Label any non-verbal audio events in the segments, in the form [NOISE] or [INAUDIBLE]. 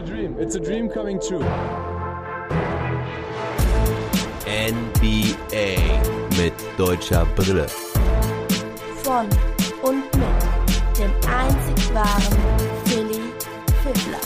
a dream. It's a dream coming true. NBA mit deutscher Brille. Von und mit dem einzig wahren Philly Fiddler.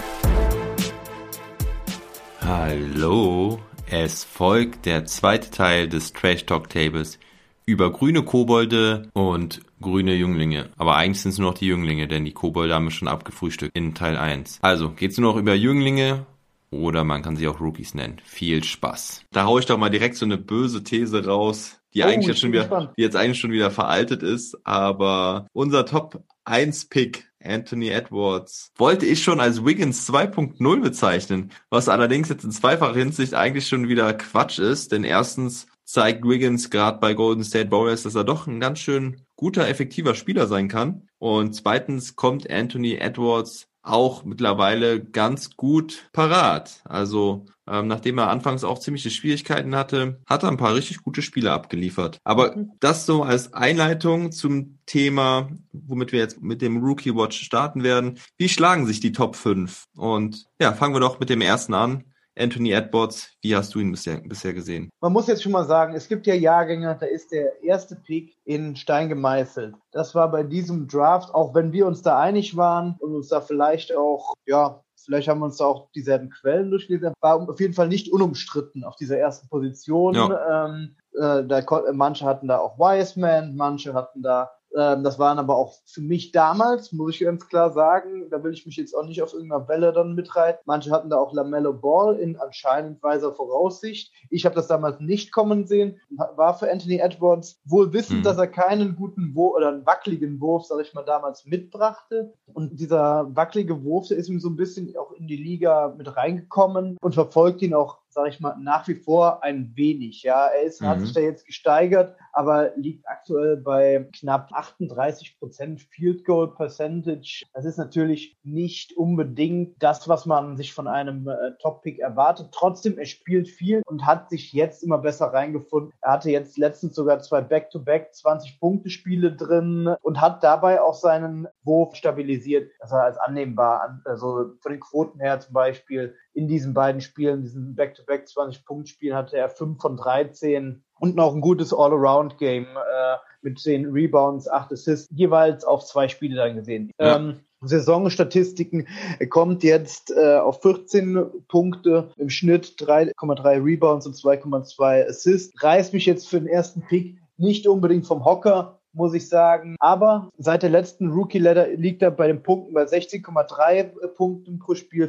Hallo, es folgt der zweite Teil des Trash Talk Tables über grüne Kobolde und grüne Jünglinge. Aber eigentlich sind es nur noch die Jünglinge, denn die Kobolde haben wir schon abgefrühstückt in Teil 1. Also, geht's nur noch über Jünglinge oder man kann sie auch Rookies nennen. Viel Spaß. Da hau ich doch mal direkt so eine böse These raus, die Oh, eigentlich ich jetzt schon wieder, gespannt. die jetzt eigentlich schon wieder veraltet ist, aber unser Top 1 Pick Anthony Edwards wollte ich schon als Wiggins 2.0 bezeichnen, was allerdings jetzt in zweifacher Hinsicht eigentlich schon wieder Quatsch ist, denn erstens zeigt Wiggins gerade bei Golden State Warriors, dass er doch ein ganz schön guter, effektiver Spieler sein kann. Und zweitens kommt Anthony Edwards auch mittlerweile ganz gut parat. Also ähm, nachdem er anfangs auch ziemliche Schwierigkeiten hatte, hat er ein paar richtig gute Spiele abgeliefert. Aber das so als Einleitung zum Thema, womit wir jetzt mit dem Rookie Watch starten werden. Wie schlagen sich die Top 5? Und ja, fangen wir doch mit dem ersten an. Anthony Edwards, wie hast du ihn bisher, bisher gesehen? Man muss jetzt schon mal sagen, es gibt ja Jahrgänge, da ist der erste Pick in Stein gemeißelt. Das war bei diesem Draft, auch wenn wir uns da einig waren und uns da vielleicht auch, ja, vielleicht haben wir uns da auch dieselben Quellen durchgelesen, war auf jeden Fall nicht unumstritten auf dieser ersten Position. Ähm, äh, da, manche hatten da auch Wiseman, manche hatten da das waren aber auch für mich damals, muss ich ganz klar sagen, da will ich mich jetzt auch nicht auf irgendeiner Welle dann mitreiten. Manche hatten da auch Lamello Ball in anscheinend weiser Voraussicht. Ich habe das damals nicht kommen sehen, war für Anthony Edwards wohl wissend, Mhm. dass er keinen guten Wurf oder einen wackeligen Wurf, sag ich mal, damals mitbrachte. Und dieser wackelige Wurf, der ist ihm so ein bisschen auch in die Liga mit reingekommen und verfolgt ihn auch sage ich mal, nach wie vor ein wenig. Ja, er ist, hat Mhm. sich da jetzt gesteigert, aber liegt aktuell bei knapp 38 Prozent Field Goal Percentage. Das ist natürlich nicht unbedingt das, was man sich von einem äh, Top Pick erwartet. Trotzdem, er spielt viel und hat sich jetzt immer besser reingefunden. Er hatte jetzt letztens sogar zwei Back-to-Back 20 Punkte Spiele drin und hat dabei auch seinen Wurf stabilisiert, dass er als annehmbar, an- also von den Quoten her zum Beispiel in diesen beiden Spielen, diesen Back-to-Back 20-Punkt-Spielen hatte er 5 von 13 und noch ein gutes All-Around-Game äh, mit 10 Rebounds, 8 Assists, jeweils auf zwei Spiele dann gesehen. Ja. Ähm, Saisonstatistiken, er kommt jetzt äh, auf 14 Punkte, im Schnitt 3,3 Rebounds und 2,2 Assists. Reißt mich jetzt für den ersten Pick nicht unbedingt vom Hocker, muss ich sagen. Aber seit der letzten Rookie-Letter liegt er bei den Punkten bei 16,3 Punkten pro Spiel,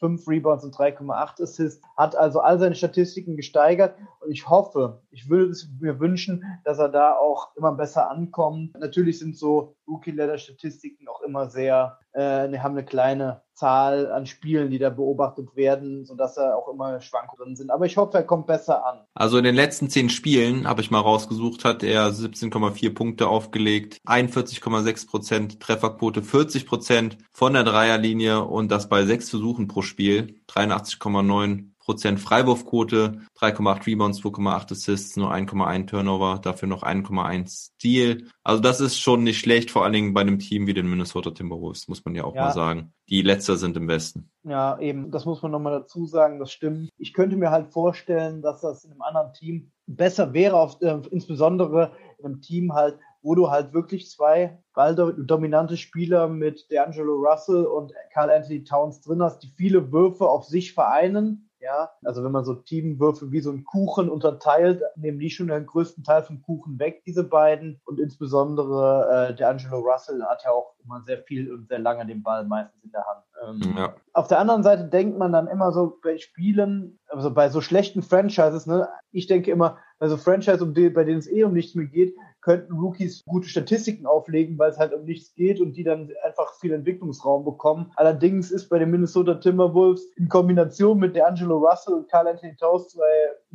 4,5 Rebounds und 3,8 Assists. Hat also all seine Statistiken gesteigert. Und ich hoffe, ich würde es mir wünschen, dass er da auch immer besser ankommt. Natürlich sind so Rookie-Letter-Statistiken auch immer sehr, äh, haben eine kleine Zahl an Spielen, die da beobachtet werden, sodass da auch immer Schwankungen sind. Aber ich hoffe, er kommt besser an. Also in den letzten zehn Spielen, habe ich mal rausgesucht, hat er 17,4 Punkte aufgelegt, 41,6 Prozent Trefferquote, 40 Prozent von der Dreierlinie und das bei sechs Versuchen pro Spiel, 83,9 Prozent Freiwurfquote, 3,8 Rebounds, 2,8 Assists, nur 1,1 Turnover, dafür noch 1,1 Steal. Also das ist schon nicht schlecht, vor allen Dingen bei einem Team wie den Minnesota Timberwolves, muss man ja auch Ja. mal sagen. Die Letzter sind im Westen. Ja, eben, das muss man nochmal dazu sagen, das stimmt. Ich könnte mir halt vorstellen, dass das in einem anderen Team besser wäre, auf, äh, insbesondere in einem Team halt, wo du halt wirklich zwei balldominante Spieler mit D'Angelo Russell und Carl Anthony Towns drin hast, die viele Würfe auf sich vereinen. Ja, also wenn man so Teamwürfe wie so einen Kuchen unterteilt, nehmen die schon den größten Teil vom Kuchen weg, diese beiden. Und insbesondere äh, D'Angelo Russell hat ja auch immer sehr viel und sehr lange den Ball meistens in der Hand. Ähm, Ja. auf der anderen Seite denkt man dann immer so bei Spielen, also bei so schlechten Franchises, ne, ich denke immer, bei so Franchises, um die, bei denen es eh um nichts mehr geht, könnten Rookies gute Statistiken auflegen, weil es halt um nichts geht und die dann einfach viel Entwicklungsraum bekommen. Allerdings ist bei den Minnesota Timberwolves in Kombination mit D'Angelo Russell und Carl Anthony Towns zwei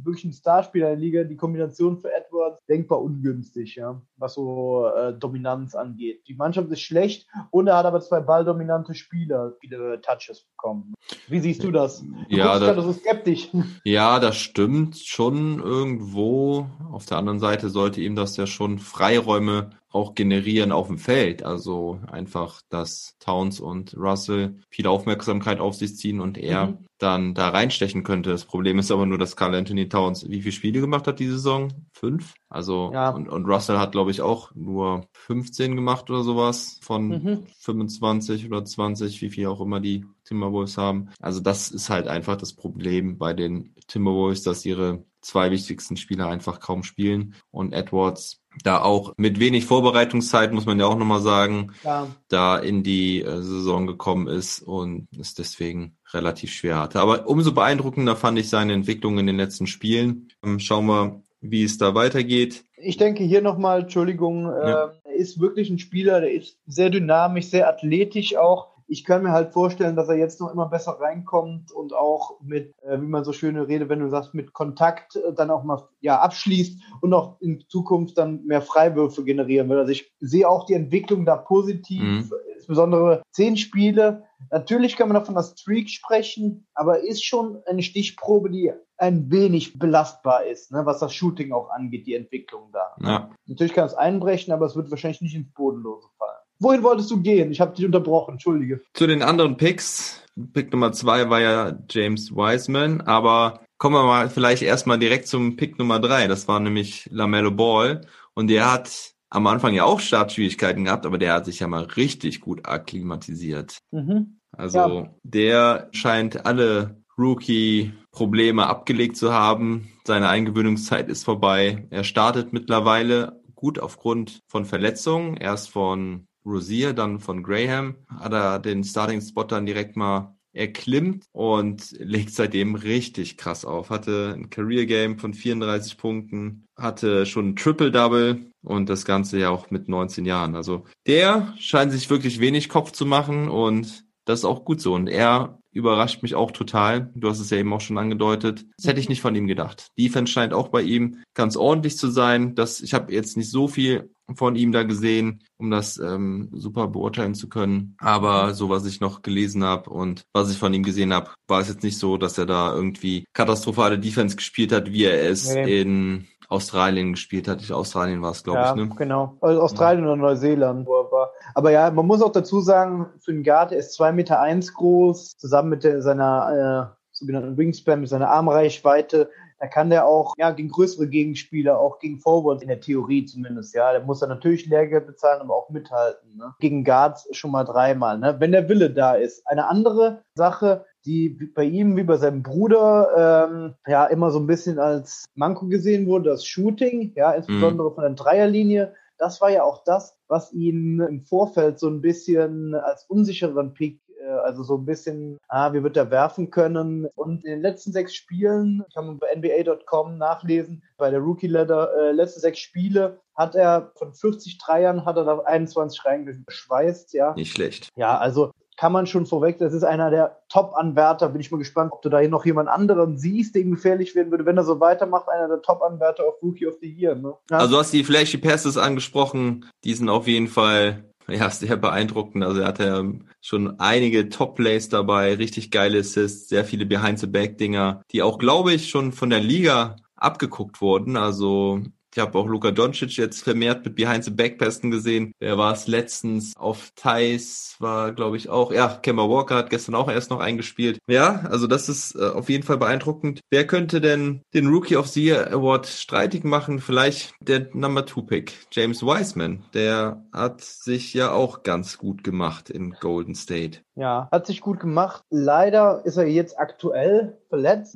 wirklichen Starspieler in der Liga, die Kombination für Edwards denkbar ungünstig, ja, was so äh, Dominanz angeht. Die Mannschaft ist schlecht und er hat aber zwei balldominante Spieler, viele Touches bekommen. Wie siehst du das? Du Ja, da- gerade so skeptisch. [LAUGHS] Ja, das stimmt schon irgendwo. Auf der anderen Seite sollte ihm das ja schon Freiräume auch generieren auf dem Feld. Also einfach, dass Towns und Russell viel Aufmerksamkeit auf sich ziehen und er mhm. dann da reinstechen könnte. Das Problem ist aber nur, dass Carl Anthony Towns wie viele Spiele gemacht hat diese Saison? Fünf? Also ja. und, und Russell hat, glaube ich, auch nur 15 gemacht oder sowas von mhm. 25 oder 20, wie viel auch immer die Timberwolves haben. Also das ist halt einfach das Problem bei den Timberwolves, dass ihre zwei wichtigsten Spieler einfach kaum spielen und Edwards da auch mit wenig Vorbereitungszeit, muss man ja auch nochmal sagen, ja. da in die äh, Saison gekommen ist und es deswegen relativ schwer hatte. Aber umso beeindruckender fand ich seine Entwicklung in den letzten Spielen. Ähm, schauen wir, wie es da weitergeht. Ich denke hier nochmal, Entschuldigung, ja. äh, er ist wirklich ein Spieler, der ist sehr dynamisch, sehr athletisch auch ich kann mir halt vorstellen, dass er jetzt noch immer besser reinkommt und auch mit, äh, wie man so schöne Rede, wenn du sagst, mit Kontakt äh, dann auch mal ja abschließt und auch in Zukunft dann mehr Freiwürfe generieren will. Also ich sehe auch die Entwicklung da positiv, mhm. insbesondere zehn Spiele. Natürlich kann man davon das Streak sprechen, aber ist schon eine Stichprobe, die ein wenig belastbar ist, ne, was das Shooting auch angeht, die Entwicklung da. Ja. Natürlich kann es einbrechen, aber es wird wahrscheinlich nicht ins Bodenlose fallen. Wohin wolltest du gehen? Ich habe dich unterbrochen, entschuldige. Zu den anderen Picks. Pick Nummer zwei war ja James Wiseman, aber kommen wir mal vielleicht erstmal direkt zum Pick Nummer drei. Das war nämlich LaMelo Ball und der hat am Anfang ja auch Startschwierigkeiten gehabt, aber der hat sich ja mal richtig gut akklimatisiert. Mhm. Also ja. der scheint alle Rookie-Probleme abgelegt zu haben. Seine Eingewöhnungszeit ist vorbei. Er startet mittlerweile gut aufgrund von Verletzungen. Erst von Rosier, dann von Graham, hat er den Starting-Spot dann direkt mal erklimmt und [LAUGHS] legt seitdem richtig krass auf. Hatte ein Career-Game von 34 Punkten, hatte schon ein Triple-Double und das Ganze ja auch mit 19 Jahren. Also der scheint sich wirklich wenig Kopf zu machen und das ist auch gut so. Und er überrascht mich auch total. Du hast es ja eben auch schon angedeutet. Das hätte ich nicht von ihm gedacht. Defense scheint auch bei ihm ganz ordentlich zu sein. Das, ich habe jetzt nicht so viel von ihm da gesehen, um das ähm, super beurteilen zu können. Aber so was ich noch gelesen habe und was ich von ihm gesehen habe, war es jetzt nicht so, dass er da irgendwie katastrophale Defense gespielt hat, wie er es nee. in Australien gespielt hat. Ich, Australien war es, glaube ja, ich. Ne? Genau. Also Australien ja. oder Neuseeland, wo er war. Aber ja, man muss auch dazu sagen, für den Guard, er ist zwei Meter eins groß, zusammen mit der, seiner äh, sogenannten Wingspan, mit seiner Armreichweite. Da kann der auch ja, gegen größere Gegenspieler, auch gegen Forwards, in der Theorie zumindest, ja. Der muss er natürlich Lehrgeld bezahlen, aber auch mithalten. Ne? Gegen Guards schon mal dreimal, ne? wenn der Wille da ist. Eine andere Sache, die bei ihm wie bei seinem Bruder ähm, ja immer so ein bisschen als Manko gesehen wurde, das Shooting, ja, insbesondere mhm. von der Dreierlinie. Das war ja auch das, was ihn im Vorfeld so ein bisschen als unsicheren Pick also so ein bisschen, ah, wie wird er werfen können. Und in den letzten sechs Spielen, kann man bei NBA.com nachlesen, bei der Rookie Letter, äh, letzte sechs Spiele hat er von 40 Dreiern hat er da 21 reingeschweißt, ja. Nicht schlecht. Ja, also kann man schon vorweg, das ist einer der Top-Anwärter. Bin ich mal gespannt, ob du da hier noch jemand anderen siehst, der ihm gefährlich werden würde, wenn er so weitermacht, einer der Top-Anwärter auf Rookie of the Year. Ne? Ja. Also du hast die Flashy Passes angesprochen, die sind auf jeden Fall [LAUGHS] ja, sehr beeindruckend. Also er hatte schon einige Top-Plays dabei, richtig geile Assists, sehr viele Behind-the-Back-Dinger, die auch, glaube ich, schon von der Liga abgeguckt wurden. Also ich habe auch Luka Doncic jetzt vermehrt mit Behind the Backpassen gesehen. Der war es letztens auf Thais, war glaube ich auch. Ja, Kemba Walker hat gestern auch erst noch eingespielt. Ja, also das ist äh, auf jeden Fall beeindruckend. Wer könnte denn den Rookie of the Year Award streitig machen? Vielleicht der Number Two Pick, James Wiseman. Der hat sich ja auch ganz gut gemacht in Golden State. Ja, hat sich gut gemacht. Leider ist er jetzt aktuell verletzt.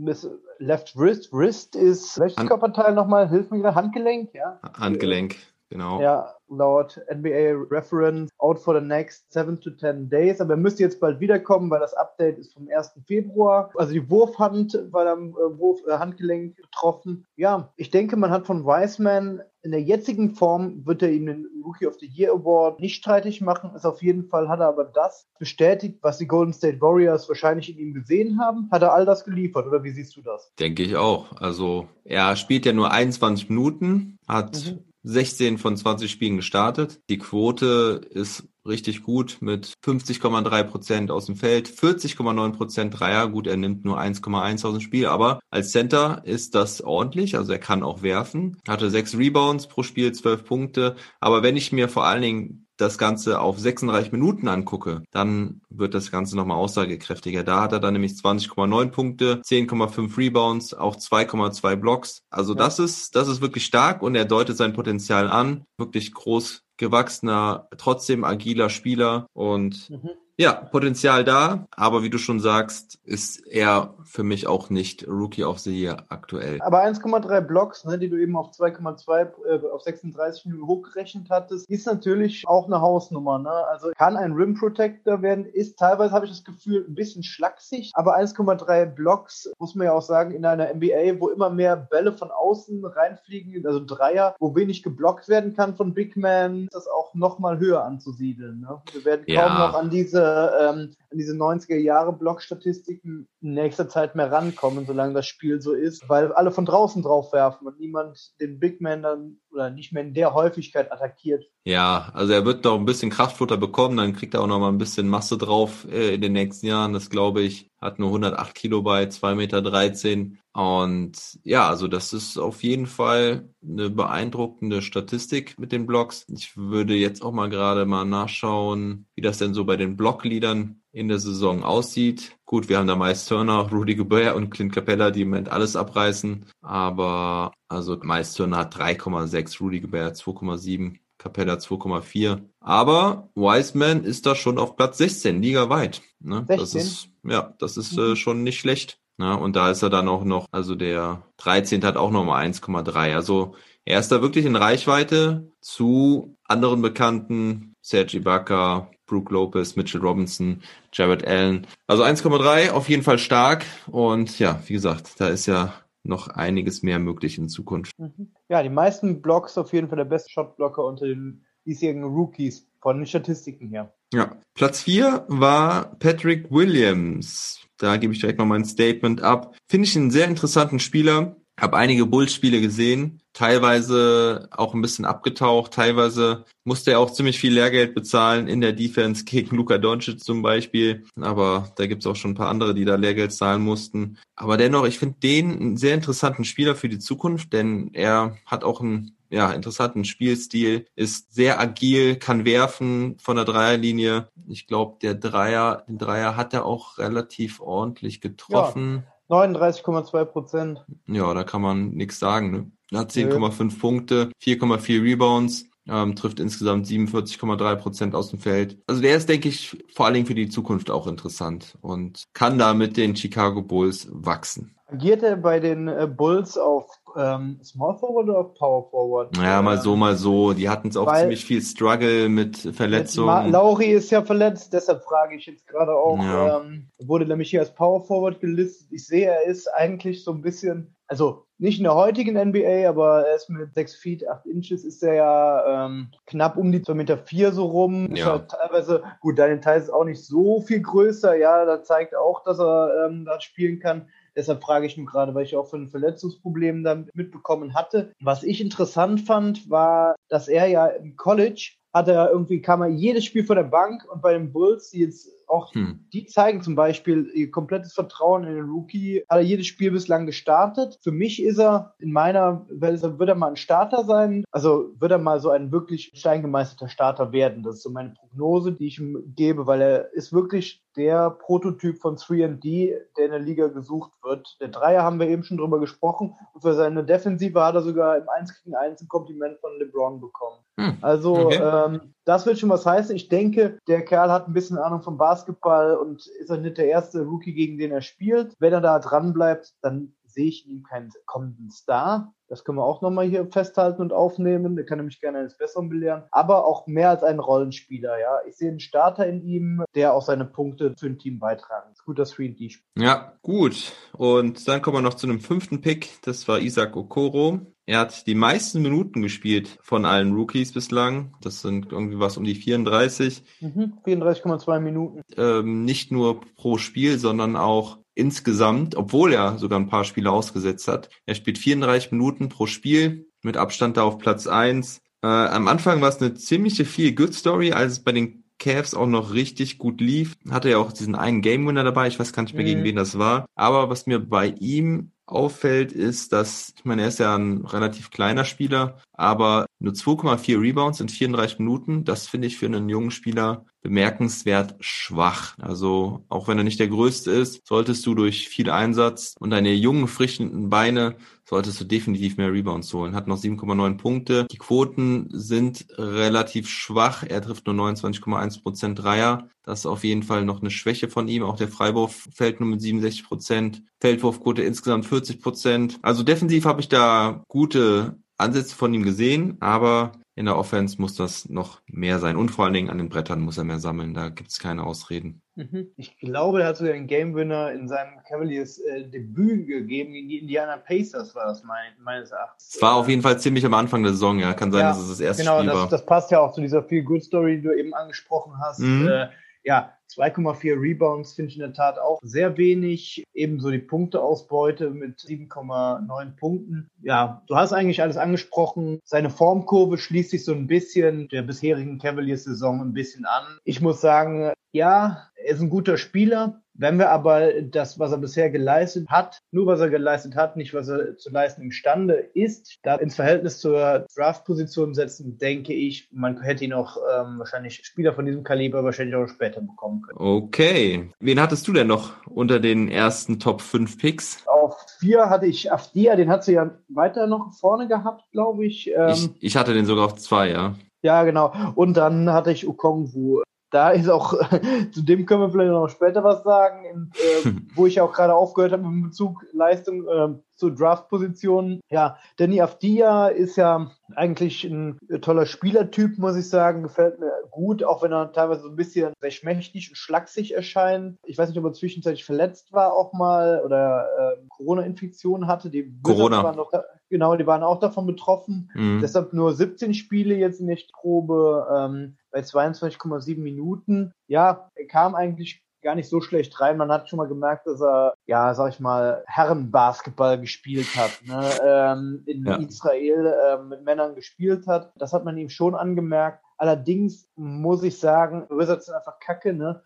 Left Wrist. Wrist ist welches Körperteil nochmal? Hilf mir wieder. Handgelenk, ja? Handgelenk, genau. Ja, laut NBA Reference out for the next 7 to 10 days. Aber er müsste jetzt bald wiederkommen, weil das Update ist vom 1. Februar. Also die Wurfhand war am äh, Wurf, äh, Handgelenk getroffen. Ja, ich denke, man hat von Wiseman in der jetzigen Form wird er ihm den Rookie of the Year Award nicht streitig machen. Ist auf jeden Fall hat er aber das bestätigt, was die Golden State Warriors wahrscheinlich in ihm gesehen haben. Hat er all das geliefert oder wie siehst du das? Denke ich auch. Also er spielt ja nur 21 Minuten, hat mhm. 16 von 20 Spielen gestartet. Die Quote ist richtig gut mit 50,3 Prozent aus dem Feld, 40,9 Prozent Dreier. Gut, er nimmt nur 1,1 aus dem Spiel, aber als Center ist das ordentlich. Also er kann auch werfen. Hatte sechs Rebounds pro Spiel, zwölf Punkte. Aber wenn ich mir vor allen Dingen das Ganze auf 36 Minuten angucke, dann wird das Ganze nochmal aussagekräftiger. Da hat er dann nämlich 20,9 Punkte, 10,5 Rebounds, auch 2,2 Blocks. Also ja. das ist, das ist wirklich stark und er deutet sein Potenzial an. Wirklich groß gewachsener, trotzdem agiler Spieler und mhm. Ja, Potenzial da, aber wie du schon sagst, ist er für mich auch nicht Rookie of the Year aktuell. Aber 1,3 Blocks, ne, die du eben auf 2,2 äh, auf 36 Minuten hochgerechnet hattest, ist natürlich auch eine Hausnummer. Ne? Also kann ein Rim Protector werden, ist teilweise, habe ich das Gefühl, ein bisschen schlaksig, aber 1,3 Blocks, muss man ja auch sagen, in einer NBA, wo immer mehr Bälle von außen reinfliegen, also Dreier, wo wenig geblockt werden kann von Big Man, ist das auch nochmal höher anzusiedeln. Ne? Wir werden kaum ja. noch an diese ähm, an diese 90er Jahre Blockstatistiken in nächster Zeit mehr rankommen, solange das Spiel so ist, weil alle von draußen drauf werfen und niemand den Big Man dann oder nicht mehr in der Häufigkeit attackiert. Ja, also er wird noch ein bisschen Kraftfutter bekommen, dann kriegt er auch noch mal ein bisschen Masse drauf äh, in den nächsten Jahren, das glaube ich. Hat nur 108 Kilo bei 2,13 Meter. Und ja, also das ist auf jeden Fall eine beeindruckende Statistik mit den Blocks. Ich würde jetzt auch mal gerade mal nachschauen, wie das denn so bei den Blockleadern in der Saison aussieht. Gut, wir haben da Miles Turner, Rudy Gobert und Clint Capella, die im Moment alles abreißen. Aber also Miles Turner hat 3,6, Rudy Gobert 2,7, Capella 2,4. Aber Wiseman ist da schon auf Platz 16, ligaweit. Ne? 16? Das ist, ja, das ist äh, mhm. schon nicht schlecht. Ne? Und da ist er dann auch noch, also der 13. hat auch nochmal 1,3. Also er ist da wirklich in Reichweite zu anderen Bekannten, Sergi Ibaka, Brooke Lopez, Mitchell Robinson, Jared Allen. Also 1,3 auf jeden Fall stark. Und ja, wie gesagt, da ist ja noch einiges mehr möglich in Zukunft. Mhm. Ja, die meisten Blocks auf jeden Fall der beste Shotblocker unter den diesjährigen Rookies von den Statistiken her. Ja, Platz 4 war Patrick Williams. Da gebe ich direkt mal mein Statement ab. Finde ich einen sehr interessanten Spieler. Habe einige Bulls-Spiele gesehen, teilweise auch ein bisschen abgetaucht, teilweise musste er auch ziemlich viel Lehrgeld bezahlen in der Defense gegen Luka Doncic zum Beispiel. Aber da gibt's auch schon ein paar andere, die da Lehrgeld zahlen mussten. Aber dennoch, ich finde den einen sehr interessanten Spieler für die Zukunft, denn er hat auch einen ja, interessanten Spielstil, ist sehr agil, kann werfen von der Dreierlinie. Ich glaube, der Dreier, den Dreier hat er auch relativ ordentlich getroffen. Ja. 39,2 Prozent. Ja, da kann man nichts sagen. Ne? Er hat 10,5 Punkte, 4,4 Rebounds, ähm, trifft insgesamt 47,3 Prozent aus dem Feld. Also der ist, denke ich, vor allen Dingen für die Zukunft auch interessant und kann da mit den Chicago Bulls wachsen. Agiert er bei den äh, Bulls auf ähm, Small Forward oder Power Forward? Ja, mal so, mal so. Die hatten es auch Weil ziemlich viel Struggle mit Verletzungen. Lauri ist ja verletzt, deshalb frage ich jetzt gerade auch. Ja. Ähm, wurde nämlich hier als Power Forward gelistet. Ich sehe, er ist eigentlich so ein bisschen, also nicht in der heutigen NBA, aber er ist mit 6 Feet, 8 Inches, ist er ja ähm, knapp um die 2 Meter 4 so rum. Ja. Ist halt teilweise, gut, Daniel Theiss ist auch nicht so viel größer, ja, da zeigt auch, dass er ähm, da spielen kann. Deshalb frage ich mich gerade, weil ich auch von Verletzungsproblemen da mitbekommen hatte. Was ich interessant fand, war, dass er ja im College hat er irgendwie, kam er jedes Spiel von der Bank und bei den Bulls, die jetzt auch, hm. die zeigen zum Beispiel ihr komplettes Vertrauen in den Rookie, hat er jedes Spiel bislang gestartet. Für mich ist er, in meiner Welt, wird er mal ein Starter sein, also wird er mal so ein wirklich steingemeisterter Starter werden. Das ist so meine Prognose, die ich ihm gebe, weil er ist wirklich der Prototyp von 3D, der in der Liga gesucht wird. Der Dreier haben wir eben schon drüber gesprochen und für seine Defensive hat er sogar im 1 gegen 1 ein Kompliment von LeBron bekommen. Hm. Also okay. ähm, das wird schon was heißen. Ich denke, der Kerl hat ein bisschen Ahnung vom Basketball und ist auch nicht der erste Rookie, gegen den er spielt. Wenn er da dran bleibt, dann sehe ich in ihm keinen kommenden Star. Das können wir auch nochmal hier festhalten und aufnehmen. Der kann nämlich gerne eines Besseren belehren. Aber auch mehr als ein Rollenspieler, ja. Ich sehe einen Starter in ihm, der auch seine Punkte für ein Team beitragen. Guter 3D-Spiel. Ja, gut. Und dann kommen wir noch zu einem fünften Pick. Das war Isaac Okoro. Er hat die meisten Minuten gespielt von allen Rookies bislang. Das sind irgendwie was um die 34. Mhm, 34,2 Minuten. Ähm, nicht nur pro Spiel, sondern auch insgesamt, obwohl er sogar ein paar Spiele ausgesetzt hat. Er spielt 34 Minuten pro Spiel, mit Abstand da auf Platz eins. Äh, am Anfang war es eine ziemliche viel Good Story, als es bei den Cavs auch noch richtig gut lief. Hatte ja auch diesen einen Game Winner dabei. Ich weiß gar nicht mehr, gegen Mhm. wen das war. Aber was mir bei ihm auffällt, ist, dass, ich meine, er ist ja ein relativ kleiner Spieler, aber nur 2,4 Rebounds in 34 Minuten, das finde ich für einen jungen Spieler bemerkenswert schwach. Also auch wenn er nicht der Größte ist, solltest du durch viel Einsatz und deine jungen, frischen Beine solltest du definitiv mehr Rebounds holen. Hat noch 7,9 Punkte. Die Quoten sind relativ schwach. Er trifft nur 29,1 Prozent Dreier. Das ist auf jeden Fall noch eine Schwäche von ihm. Auch der Freiwurf fällt nur mit 67 Prozent. Feldwurfquote insgesamt 40 Prozent. Also defensiv habe ich da gute Ansätze von ihm gesehen, aber in der Offense muss das noch mehr sein. Und vor allen Dingen an den Brettern muss er mehr sammeln. Da gibt es keine Ausreden. Mhm. Ich glaube, er hat sogar den Game Winner in seinem Cavaliers äh, Debüt gegeben gegen die Indiana Pacers, war das mein, meines Erachtens. Es war auf jeden Fall ziemlich am Anfang der Saison, ja. Kann sein, Ja, dass es das erste Genau, Spiel das, war. das passt ja auch zu dieser Feel Good Story, die du eben angesprochen hast. Mhm. Äh, ja, 2,4 Rebounds finde ich in der Tat auch sehr wenig. Ebenso die Punkteausbeute mit 7,9 Punkten. Ja, du hast eigentlich alles angesprochen. Seine Formkurve schließt sich so ein bisschen der bisherigen Cavaliers-Saison ein bisschen an. Ich muss sagen, ja, er ist ein guter Spieler. Wenn wir aber das, was er bisher geleistet hat, nur was er geleistet hat, nicht was er zu leisten imstande ist, da ins Verhältnis zur Draft-Position setzen, denke ich, man hätte ihn auch ähm, wahrscheinlich Spieler von diesem Kaliber wahrscheinlich auch später bekommen können. Okay. Wen hattest du denn noch unter den ersten Top 5 Picks? Auf vier hatte ich Afdia, den hat sie ja weiter noch vorne gehabt, glaube ich. Ähm, ich, ich hatte den sogar auf zwei, ja. Ja, genau. Und dann hatte ich Okongwu. Da ist auch, [LAUGHS] zu dem können wir vielleicht noch später was sagen, in, äh, [LAUGHS] wo ich auch gerade aufgehört habe in Bezug Leistung äh, zu Draft-Positionen. Ja, Danny Afdia ist ja eigentlich ein toller Spielertyp, muss ich sagen. Gefällt mir gut, auch wenn er teilweise so ein bisschen sehr schmächtig und schlaksig erscheint. Ich weiß nicht, ob er zwischenzeitlich verletzt war auch mal oder äh, Corona-Infektion hatte. Die Corona. Waren noch, genau, die waren auch davon betroffen. Mhm. Deshalb nur 17 Spiele jetzt in der Probe ähm, bei 22,7 Minuten. Ja, er kam eigentlich gar nicht so schlecht rein. Man hat schon mal gemerkt, dass er, ja, sag ich mal, Herrenbasketball gespielt hat, ne? ähm, in Ja. Israel ähm, mit Männern gespielt hat. Das hat man ihm schon angemerkt. Allerdings muss ich sagen, Wizards sind einfach kacke, ne?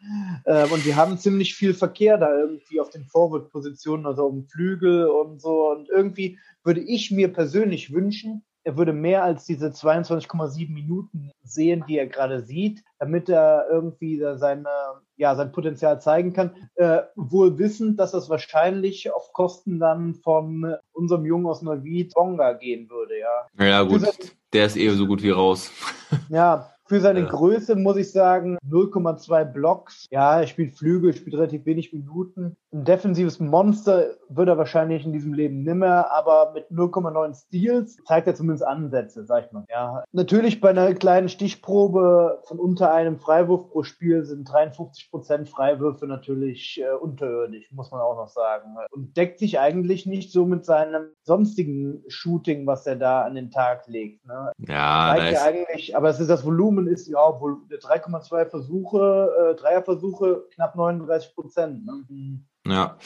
Ähm, und die haben ziemlich viel Verkehr da irgendwie auf den Forward-Positionen, also um Flügel und so. Und irgendwie würde ich mir persönlich wünschen, er würde mehr als diese 22,7 Minuten sehen, die er gerade sieht, damit er irgendwie seine, ja, sein Potenzial zeigen kann. Äh, wohl wissend, dass das wahrscheinlich auf Kosten dann von unserem Jungen aus Neuwied Bonga gehen würde, ja. Ja, gut. Für Der ist eh so gut wie raus. [LAUGHS] Ja, für seine Ja. Größe muss ich sagen, 0,2 Blocks. Ja, er spielt Flügel, spielt relativ wenig Minuten. Ein defensives Monster wird er wahrscheinlich in diesem Leben nimmer, aber mit 0,9 Steals zeigt er zumindest Ansätze, sag ich mal. Ja, natürlich bei einer kleinen Stichprobe von unter einem Freiwurf pro Spiel sind 53 Prozent Freiwürfe natürlich äh, unterirdisch, muss man auch noch sagen. Und deckt sich eigentlich nicht so mit seinem sonstigen Shooting, was er da an den Tag legt. Ne? Ja, zeigt ja eigentlich, aber es ist das Volumen ist ja wohl 3,2 Versuche, äh, Dreierversuche, knapp 39 Prozent. Ne? Ja.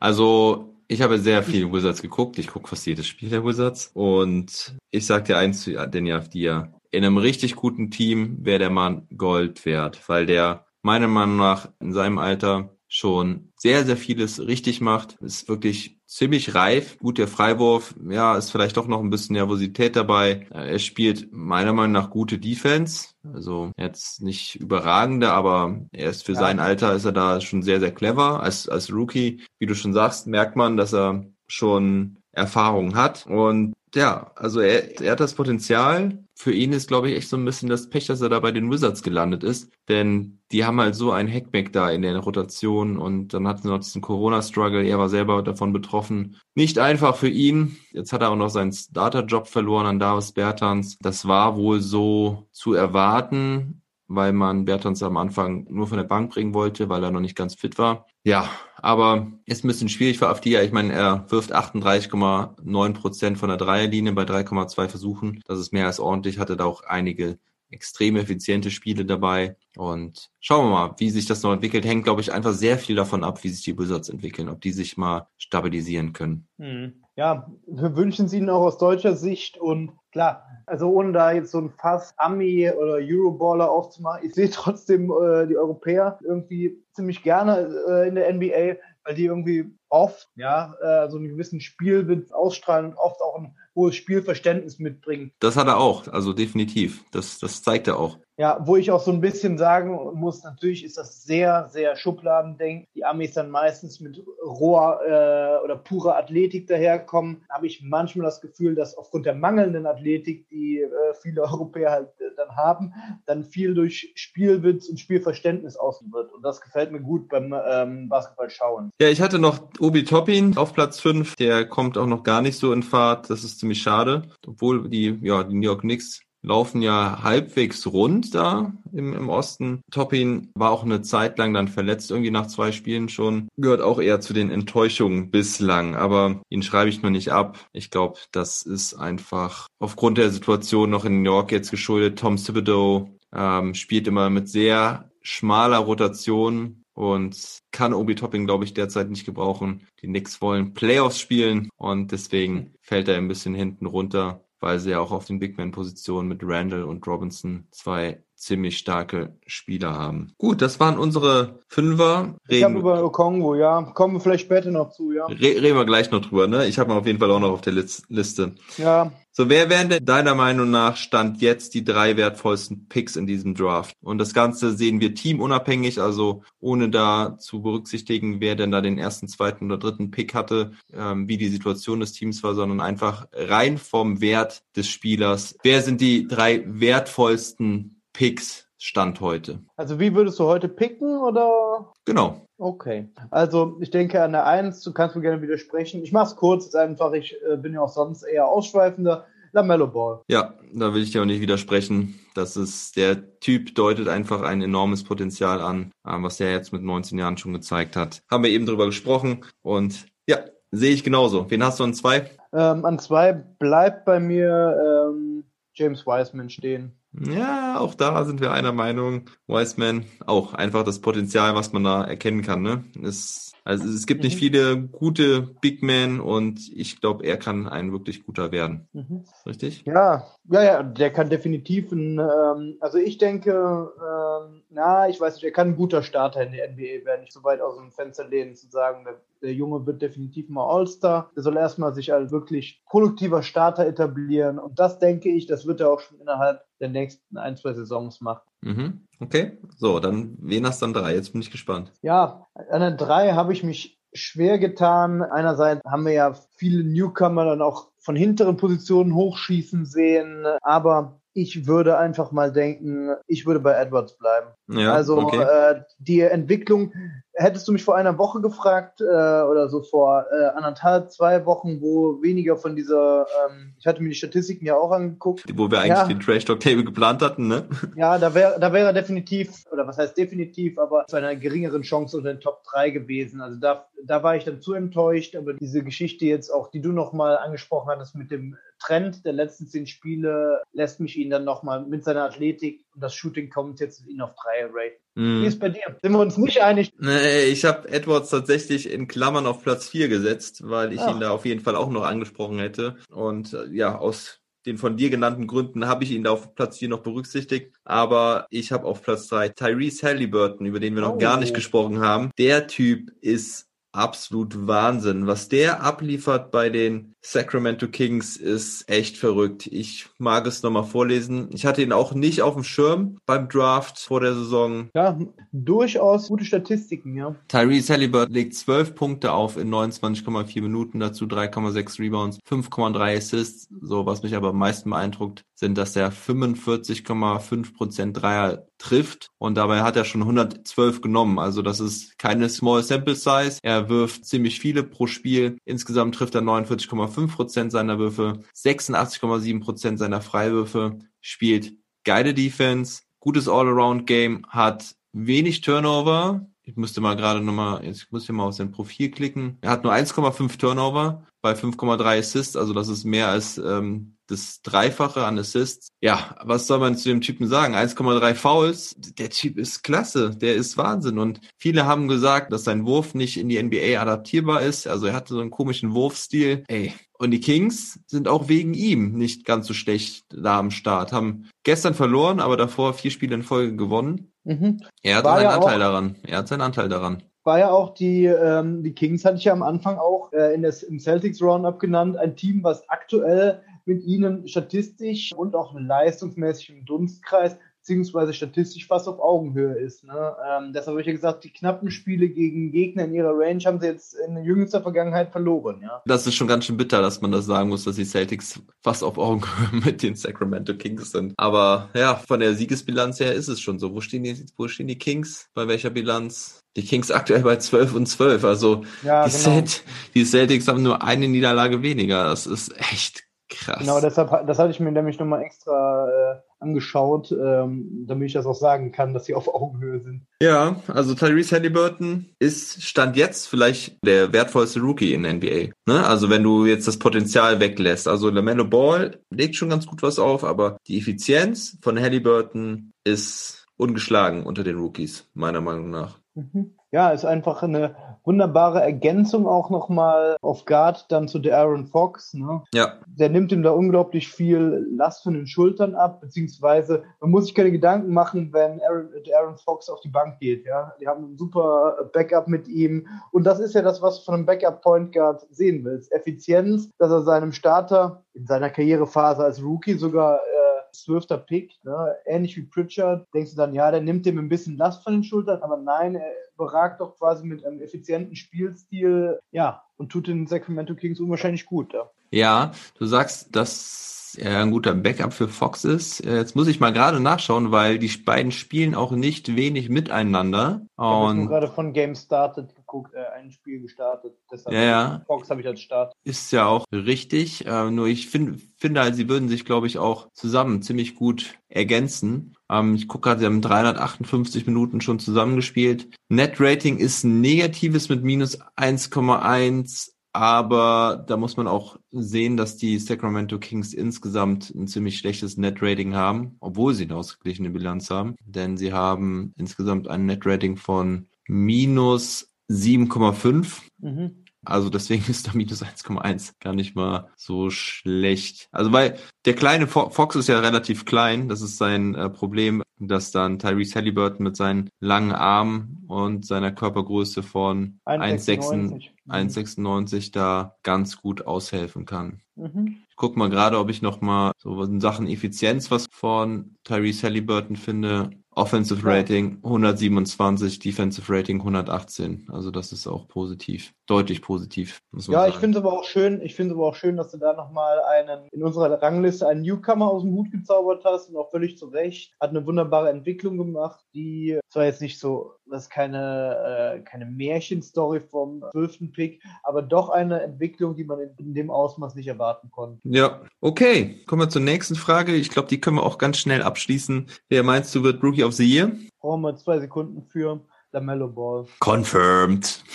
Also, ich habe sehr viel Wizards geguckt. Ich gucke fast jedes Spiel der Wizards. Und ich sag dir eins zu Denny Avdia. In einem richtig guten Team wäre der Mann Gold wert, weil der meiner Meinung nach in seinem Alter schon sehr, sehr vieles richtig macht. Ist wirklich ziemlich reif. Gut, der Freiwurf, ja, ist vielleicht doch noch ein bisschen Nervosität dabei. Er spielt meiner Meinung nach gute Defense. Also jetzt nicht überragende, aber er ist für Ja. sein Alter ist er da schon sehr, sehr clever. Als, als Rookie, wie du schon sagst, merkt man, dass er schon Erfahrung hat. Und ja, also er, er hat das Potenzial. Für ihn ist, glaube ich, echt so ein bisschen das Pech, dass er da bei den Wizards gelandet ist. Denn die haben halt so einen Hackback da in der Rotation und dann hatten sie noch diesen Corona-Struggle. Er war selber davon betroffen. Nicht einfach für ihn. Jetzt hat er auch noch seinen Starter-Job verloren an Davis Bertans. Das war wohl so zu erwarten weil man Bertans am Anfang nur von der Bank bringen wollte, weil er noch nicht ganz fit war. Ja, aber ist ein bisschen schwierig für Afdia. Ich meine, er wirft 38,9 Prozent von der Dreierlinie bei 3,2 Versuchen. Das ist mehr als ordentlich. Hatte da auch einige extrem effiziente Spiele dabei. Und schauen wir mal, wie sich das noch entwickelt. Hängt, glaube ich, einfach sehr viel davon ab, wie sich die Wizards entwickeln, ob die sich mal stabilisieren können. Hm. Ja, wir wünschen es ihnen auch aus deutscher Sicht und klar, also ohne da jetzt so ein Fass Ami oder Euroballer aufzumachen, ich sehe trotzdem äh, die Europäer irgendwie ziemlich gerne äh, in der NBA, weil die irgendwie oft ja äh, so einen gewissen Spielwitz ausstrahlen und oft auch ein hohes Spielverständnis mitbringen. Das hat er auch, also definitiv. Das, das zeigt er auch. Ja, wo ich auch so ein bisschen sagen muss, natürlich ist das sehr, sehr Schubladendenk. Die Amis dann meistens mit roher äh, oder purer Athletik daherkommen. Habe ich manchmal das Gefühl, dass aufgrund der mangelnden Athletik, die äh, viele [LAUGHS] Europäer halt äh, dann haben, dann viel durch Spielwitz und Spielverständnis außen wird. Und das gefällt mir gut beim ähm, Basketball schauen. Ja, ich hatte noch Obi Toppin auf Platz 5. Der kommt auch noch gar nicht so in Fahrt. Das ist ziemlich schade. Obwohl die, ja, die New York Knicks laufen ja halbwegs rund da im, im Osten. Toppin war auch eine Zeit lang dann verletzt, irgendwie nach zwei Spielen schon. Gehört auch eher zu den Enttäuschungen bislang, aber ihn schreibe ich mir nicht ab. Ich glaube, das ist einfach aufgrund der Situation noch in New York jetzt geschuldet. Tom Thibodeau ähm, spielt immer mit sehr schmaler Rotation und kann Obi Topping, glaube ich, derzeit nicht gebrauchen. Die Knicks wollen Playoffs spielen und deswegen fällt er ein bisschen hinten runter weil sie ja auch auf den Big Man-Positionen mit Randall und Robinson zwei ziemlich starke Spieler haben. Gut, das waren unsere Fünfer. Reden, ich habe über Kongo, ja. Kommen wir vielleicht später noch zu, ja. Re reden wir gleich noch drüber, ne? Ich habe auf jeden Fall auch noch auf der Liste. Ja. So, wer wären denn deiner Meinung nach Stand jetzt die drei wertvollsten Picks in diesem Draft? Und das Ganze sehen wir teamunabhängig, also ohne da zu berücksichtigen, wer denn da den ersten, zweiten oder dritten Pick hatte, ähm, wie die Situation des Teams war, sondern einfach rein vom Wert des Spielers. Wer sind die drei wertvollsten Picks Stand heute? Also wie würdest du heute picken oder? Genau. Okay. Also ich denke an der Eins, du kannst mir gerne widersprechen. Ich mach's kurz, ist einfach, ich äh, bin ja auch sonst eher ausschweifender. Lamello Ball. Ja, da will ich dir auch nicht widersprechen. Das ist, der Typ deutet einfach ein enormes Potenzial an, äh, was er jetzt mit 19 Jahren schon gezeigt hat. Haben wir eben drüber gesprochen und ja, sehe ich genauso. Wen hast du an zwei? Ähm, an zwei bleibt bei mir ähm, James Wiseman stehen. Ja, auch da sind wir einer Meinung. Wiseman, auch einfach das Potenzial, was man da erkennen kann. Ne? Es, also es gibt nicht mhm. viele gute Big Men und ich glaube, er kann ein wirklich guter werden. Mhm. Richtig? Ja, ja, ja, der kann definitiv ein, ähm, also ich denke, ähm, na, ich weiß nicht, er kann ein guter Starter in der NBA werden, nicht so weit aus dem Fenster lehnen zu sagen, der, der Junge wird definitiv mal All-Star. Der soll erstmal sich als wirklich produktiver Starter etablieren und das denke ich, das wird er auch schon innerhalb der nächsten ein, zwei Saisons machen. Mhm. Okay, so, dann wen hast du dann drei? Jetzt bin ich gespannt. Ja, an den drei habe ich mich schwer getan. Einerseits haben wir ja viele Newcomer dann auch von hinteren Positionen hochschießen sehen, aber ich würde einfach mal denken, ich würde bei Edwards bleiben. Ja, also okay. äh, die Entwicklung, hättest du mich vor einer Woche gefragt äh, oder so vor äh, anderthalb, zwei Wochen, wo weniger von dieser, ähm, ich hatte mir die Statistiken ja auch angeguckt. Wo wir eigentlich ja, den Trash Talk Table geplant hatten, ne? Ja, da wäre da wäre definitiv, oder was heißt definitiv, aber zu einer geringeren Chance unter den Top 3 gewesen. Also da, da war ich dann zu enttäuscht, aber diese Geschichte jetzt auch, die du nochmal angesprochen hattest mit dem Trend der letzten zehn Spiele, lässt mich ihn dann nochmal mit seiner Athletik und das Shooting kommt jetzt ihn auf drei raten. Mm. Wie ist bei dir? Sind wir uns nicht einig? Nee, ich habe Edwards tatsächlich in Klammern auf Platz 4 gesetzt, weil ich Ach. ihn da auf jeden Fall auch noch angesprochen hätte. Und äh, ja, aus den von dir genannten Gründen habe ich ihn da auf Platz 4 noch berücksichtigt. Aber ich habe auf Platz 3 Tyrese Halliburton, über den wir noch oh. gar nicht gesprochen haben. Der Typ ist absolut Wahnsinn. Was der abliefert bei den Sacramento Kings ist echt verrückt. Ich mag es nochmal vorlesen. Ich hatte ihn auch nicht auf dem Schirm beim Draft vor der Saison. Ja, durchaus gute Statistiken, ja. Tyrese Halliburton legt 12 Punkte auf in 29,4 Minuten, dazu 3,6 Rebounds, 5,3 Assists. So, was mich aber am meisten beeindruckt, sind, dass er 45,5% Dreier trifft und dabei hat er schon 112 genommen. Also das ist keine Small Sample Size. Er wirft ziemlich viele pro Spiel. Insgesamt trifft er 49,5% seiner Würfe, 86,7% seiner Freiwürfe, spielt geile Defense, gutes All-Around-Game, hat wenig Turnover, ich müsste mal gerade nochmal, jetzt muss ich mal auf sein Profil klicken. Er hat nur 1,5 Turnover bei 5,3 Assists, also das ist mehr als ähm, das Dreifache an Assists. Ja, was soll man zu dem Typen sagen? 1,3 Fouls. Der Typ ist klasse. Der ist Wahnsinn. Und viele haben gesagt, dass sein Wurf nicht in die NBA adaptierbar ist. Also er hatte so einen komischen Wurfstil. Ey, und die Kings sind auch wegen ihm nicht ganz so schlecht da am Start. Haben gestern verloren, aber davor vier Spiele in Folge gewonnen. Mhm. Er hat seinen ja Anteil daran. Er hat seinen Anteil daran war ja auch die, ähm, die Kings hatte ich ja am Anfang auch äh, in des, im Celtics Roundup genannt, ein Team, was aktuell mit ihnen statistisch und auch leistungsmäßig im Dunstkreis beziehungsweise statistisch fast auf Augenhöhe ist. Ne? Ähm, deshalb habe ich ja gesagt, die knappen Spiele gegen Gegner in ihrer Range haben sie jetzt in jüngster Vergangenheit verloren. Ja? Das ist schon ganz schön bitter, dass man das sagen muss, dass die Celtics fast auf Augenhöhe [LAUGHS] mit den Sacramento Kings sind. Aber ja, von der Siegesbilanz her ist es schon so. Wo stehen die, wo stehen die Kings? Bei welcher Bilanz? Die Kings aktuell bei 12 und 12. Also ja, die, genau. Celt die Celtics haben nur eine Niederlage weniger. Das ist echt krass. Genau, deshalb, das hatte ich mir nämlich nochmal extra äh, angeschaut, ähm, damit ich das auch sagen kann, dass sie auf Augenhöhe sind. Ja, also Tyrese Halliburton ist Stand jetzt vielleicht der wertvollste Rookie in der NBA. Ne? Also wenn du jetzt das Potenzial weglässt. Also LaMelo Ball legt schon ganz gut was auf, aber die Effizienz von Halliburton ist ungeschlagen unter den Rookies, meiner Meinung nach. Mhm. Ja, ist einfach eine wunderbare Ergänzung auch nochmal auf Guard dann zu der Aaron Fox. Ne? Ja. Der nimmt ihm da unglaublich viel Last von den Schultern ab, beziehungsweise man muss sich keine Gedanken machen, wenn Aaron, Aaron Fox auf die Bank geht. Ja, die haben ein super Backup mit ihm und das ist ja das, was du von einem Backup Point Guard sehen willst. Effizienz, dass er seinem Starter in seiner Karrierephase als Rookie sogar äh, zwölfter Pick, ne? ähnlich wie Pritchard, denkst du dann, ja, der nimmt dem ein bisschen Last von den Schultern, aber nein, er beragt doch quasi mit einem effizienten Spielstil, ja, und tut den Sacramento Kings unwahrscheinlich gut. Ja, ja du sagst, dass er ein guter Backup für Fox ist. Äh, jetzt muss ich mal gerade nachschauen, weil die beiden spielen auch nicht wenig miteinander. Ich habe gerade von Game Started geguckt, äh, ein Spiel gestartet. Deshalb ja, ja. Fox habe ich als Start. Ist ja auch richtig. Äh, nur ich find, finde halt, sie würden sich, glaube ich, auch zusammen ziemlich gut ergänzen. Ähm, ich gucke gerade, sie haben 358 Minuten schon zusammengespielt. Net Rating ist negatives mit minus 1,1 aber da muss man auch sehen, dass die Sacramento Kings insgesamt ein ziemlich schlechtes Net-Rating haben, obwohl sie eine ausgeglichene Bilanz haben. Denn sie haben insgesamt ein Net-Rating von minus 7,5. Mhm. Also deswegen [LAUGHS] ist da minus 1,1 gar nicht mal so schlecht. Also weil der kleine Fox ist ja relativ klein. Das ist sein äh, Problem, dass dann Tyrese Halliburton mit seinen langen Armen und seiner Körpergröße von 1,96 1,96 da ganz gut aushelfen kann. Mhm. Ich guck mal gerade, ob ich noch mal so in Sachen Effizienz was von Tyrese Halliburton finde. Offensive Rating 127, Defensive Rating 118. Also das ist auch positiv, deutlich positiv. ja, ich finde es aber auch schön. Ich finde aber auch schön, dass du da nochmal einen in unserer Rangliste einen Newcomer aus dem Hut gezaubert hast und auch völlig zu Recht. Hat eine wunderbare Entwicklung gemacht, die zwar jetzt nicht so, das ist keine äh, keine Märchenstory vom zwölften Pick, aber doch eine Entwicklung, die man in, in dem Ausmaß nicht erwarten konnte. Ja, okay. Kommen wir zur nächsten Frage. Ich glaube, die können wir auch ganz schnell abschließen. Wer meinst du wird Rookie Rookie of the Year? Brauchen wir zwei Sekunden für LaMelo Ball. Confirmed. [LAUGHS]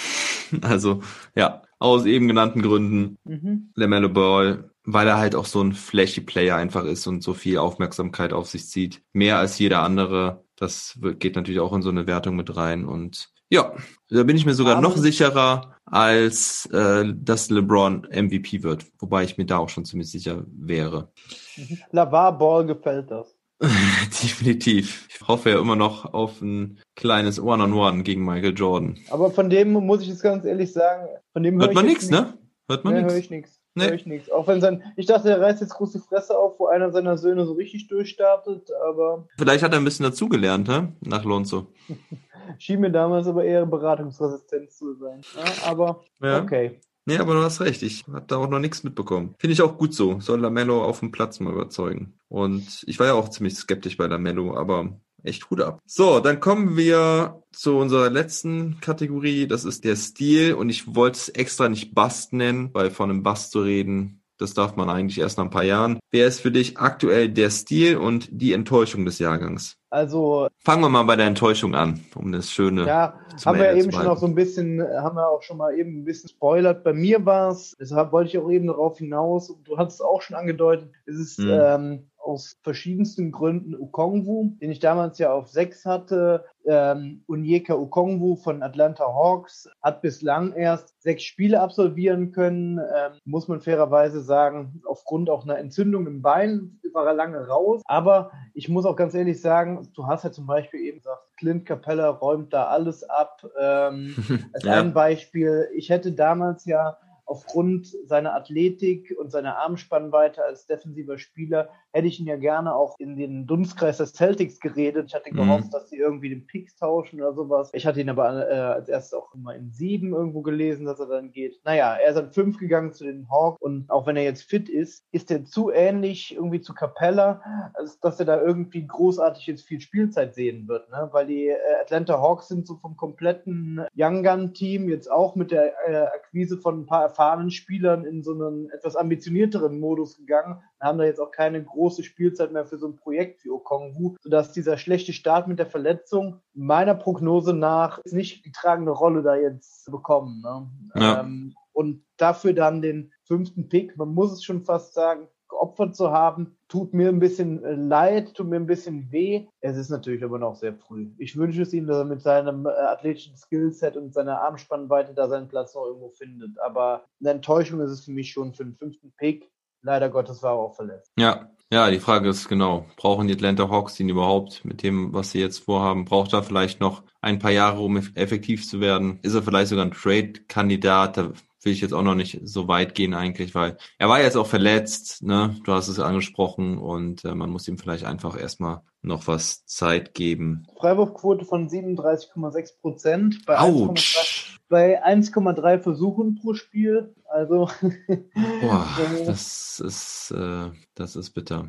Also, ja, aus eben genannten Gründen mhm. LaMelo Ball, weil er halt auch so ein flashy Player einfach ist und so viel Aufmerksamkeit auf sich zieht. Mehr als jeder andere. Das geht natürlich auch in so eine Wertung mit rein und ja, da bin ich mir sogar Aber noch sicherer, als äh, dass LeBron MVP wird. Wobei ich mir da auch schon ziemlich sicher wäre. Mhm. Lavar Ball gefällt das. [LAUGHS] Definitiv. Ich hoffe ja immer noch auf ein kleines One-on-One -on -One gegen Michael Jordan. Aber von dem muss ich jetzt ganz ehrlich sagen, von dem hört man nichts, ne? Hört man nichts. Hör ich nichts. Nee. Hör ich nichts. Auch wenn sein, ich dachte, er reißt jetzt große Fresse auf, wo einer seiner Söhne so richtig durchstartet, aber. Vielleicht hat er ein bisschen dazugelernt, ne? Nach Lonzo. [LAUGHS] Schien mir damals aber eher Beratungsresistenz zu sein. Ja, aber ja. okay. Nee, aber du hast recht. Ich habe da auch noch nichts mitbekommen. Finde ich auch gut so. Soll Lamello auf dem Platz mal überzeugen. Und ich war ja auch ziemlich skeptisch bei Lamello, aber echt gut ab. So, dann kommen wir zu unserer letzten Kategorie. Das ist der Stil. Und ich wollte es extra nicht Bust nennen, weil von einem Bust zu reden Das darf man eigentlich erst nach ein paar Jahren. Wer ist für dich aktuell der Stil und die Enttäuschung des Jahrgangs? Also Fangen wir mal bei der Enttäuschung an, um das schöne. Ja, haben wir ja eben schon auch so ein bisschen, haben wir auch schon mal eben ein bisschen spoilert. Bei mir war es, deshalb wollte ich auch eben darauf hinaus, und du hast es auch schon angedeutet, es ist Mhm. ähm, aus verschiedensten Gründen Ukongwu, den ich damals ja auf sechs hatte. Ähm, Unyeka Ukongwu von Atlanta Hawks hat bislang erst sechs Spiele absolvieren können. Ähm, muss man fairerweise sagen, aufgrund auch einer Entzündung im Bein war er lange raus. Aber ich muss auch ganz ehrlich sagen, du hast ja zum Beispiel eben gesagt, Clint Capella räumt da alles ab. Ähm, [LAUGHS] als Ja. ein Beispiel, ich hätte damals ja aufgrund seiner Athletik und seiner Armspannweite als defensiver Spieler, hätte ich ihn ja gerne auch in den Dunstkreis des Celtics geredet. Ich hatte Mhm. gehofft, dass sie irgendwie den Picks tauschen oder sowas. Ich hatte ihn aber äh, als erstes auch immer in sieben irgendwo gelesen, dass er dann geht. Naja, er ist an fünf gegangen zu den Hawks und auch wenn er jetzt fit ist, ist er zu ähnlich irgendwie zu Capella, als dass er da irgendwie großartig jetzt viel Spielzeit sehen wird, ne? Weil die äh, Atlanta Hawks sind so vom kompletten Young Gun Team jetzt auch mit der äh, Akquise von ein paar erfahrenen Spielern in so einen etwas ambitionierteren Modus gegangen und haben da jetzt auch keine große Spielzeit mehr für so ein Projekt wie Okongwu, sodass dieser schlechte Start mit der Verletzung meiner Prognose nach nicht die tragende Rolle da jetzt bekommen. Ne? Ja. Ähm, und dafür dann den fünften Pick, man muss es schon fast sagen, geopfert zu haben, tut mir ein bisschen äh, leid, tut mir ein bisschen weh. Es ist natürlich aber noch sehr früh. Ich wünsche es ihm, dass er mit seinem äh, athletischen Skillset und seiner Armspannweite da seinen Platz noch irgendwo findet. Aber eine Enttäuschung ist es für mich schon für den fünften Pick. Leider Gottes war er auch verletzt. Ja, ja, die Frage ist genau, brauchen die Atlanta Hawks ihn überhaupt mit dem, was sie jetzt vorhaben? Braucht er vielleicht noch ein paar Jahre, um eff- effektiv zu werden? Ist er vielleicht sogar ein Trade-Kandidat? Da will ich jetzt auch noch nicht so weit gehen eigentlich, weil er war jetzt auch verletzt, ne? Du hast es angesprochen und äh, man muss ihm vielleicht einfach erstmal noch was Zeit geben. Freiwurfquote von 37,6 Prozent bei 1,3 Autsch! bei 1,3 Versuchen pro Spiel. Also [LAUGHS] Boah, das ist, äh, das ist bitter.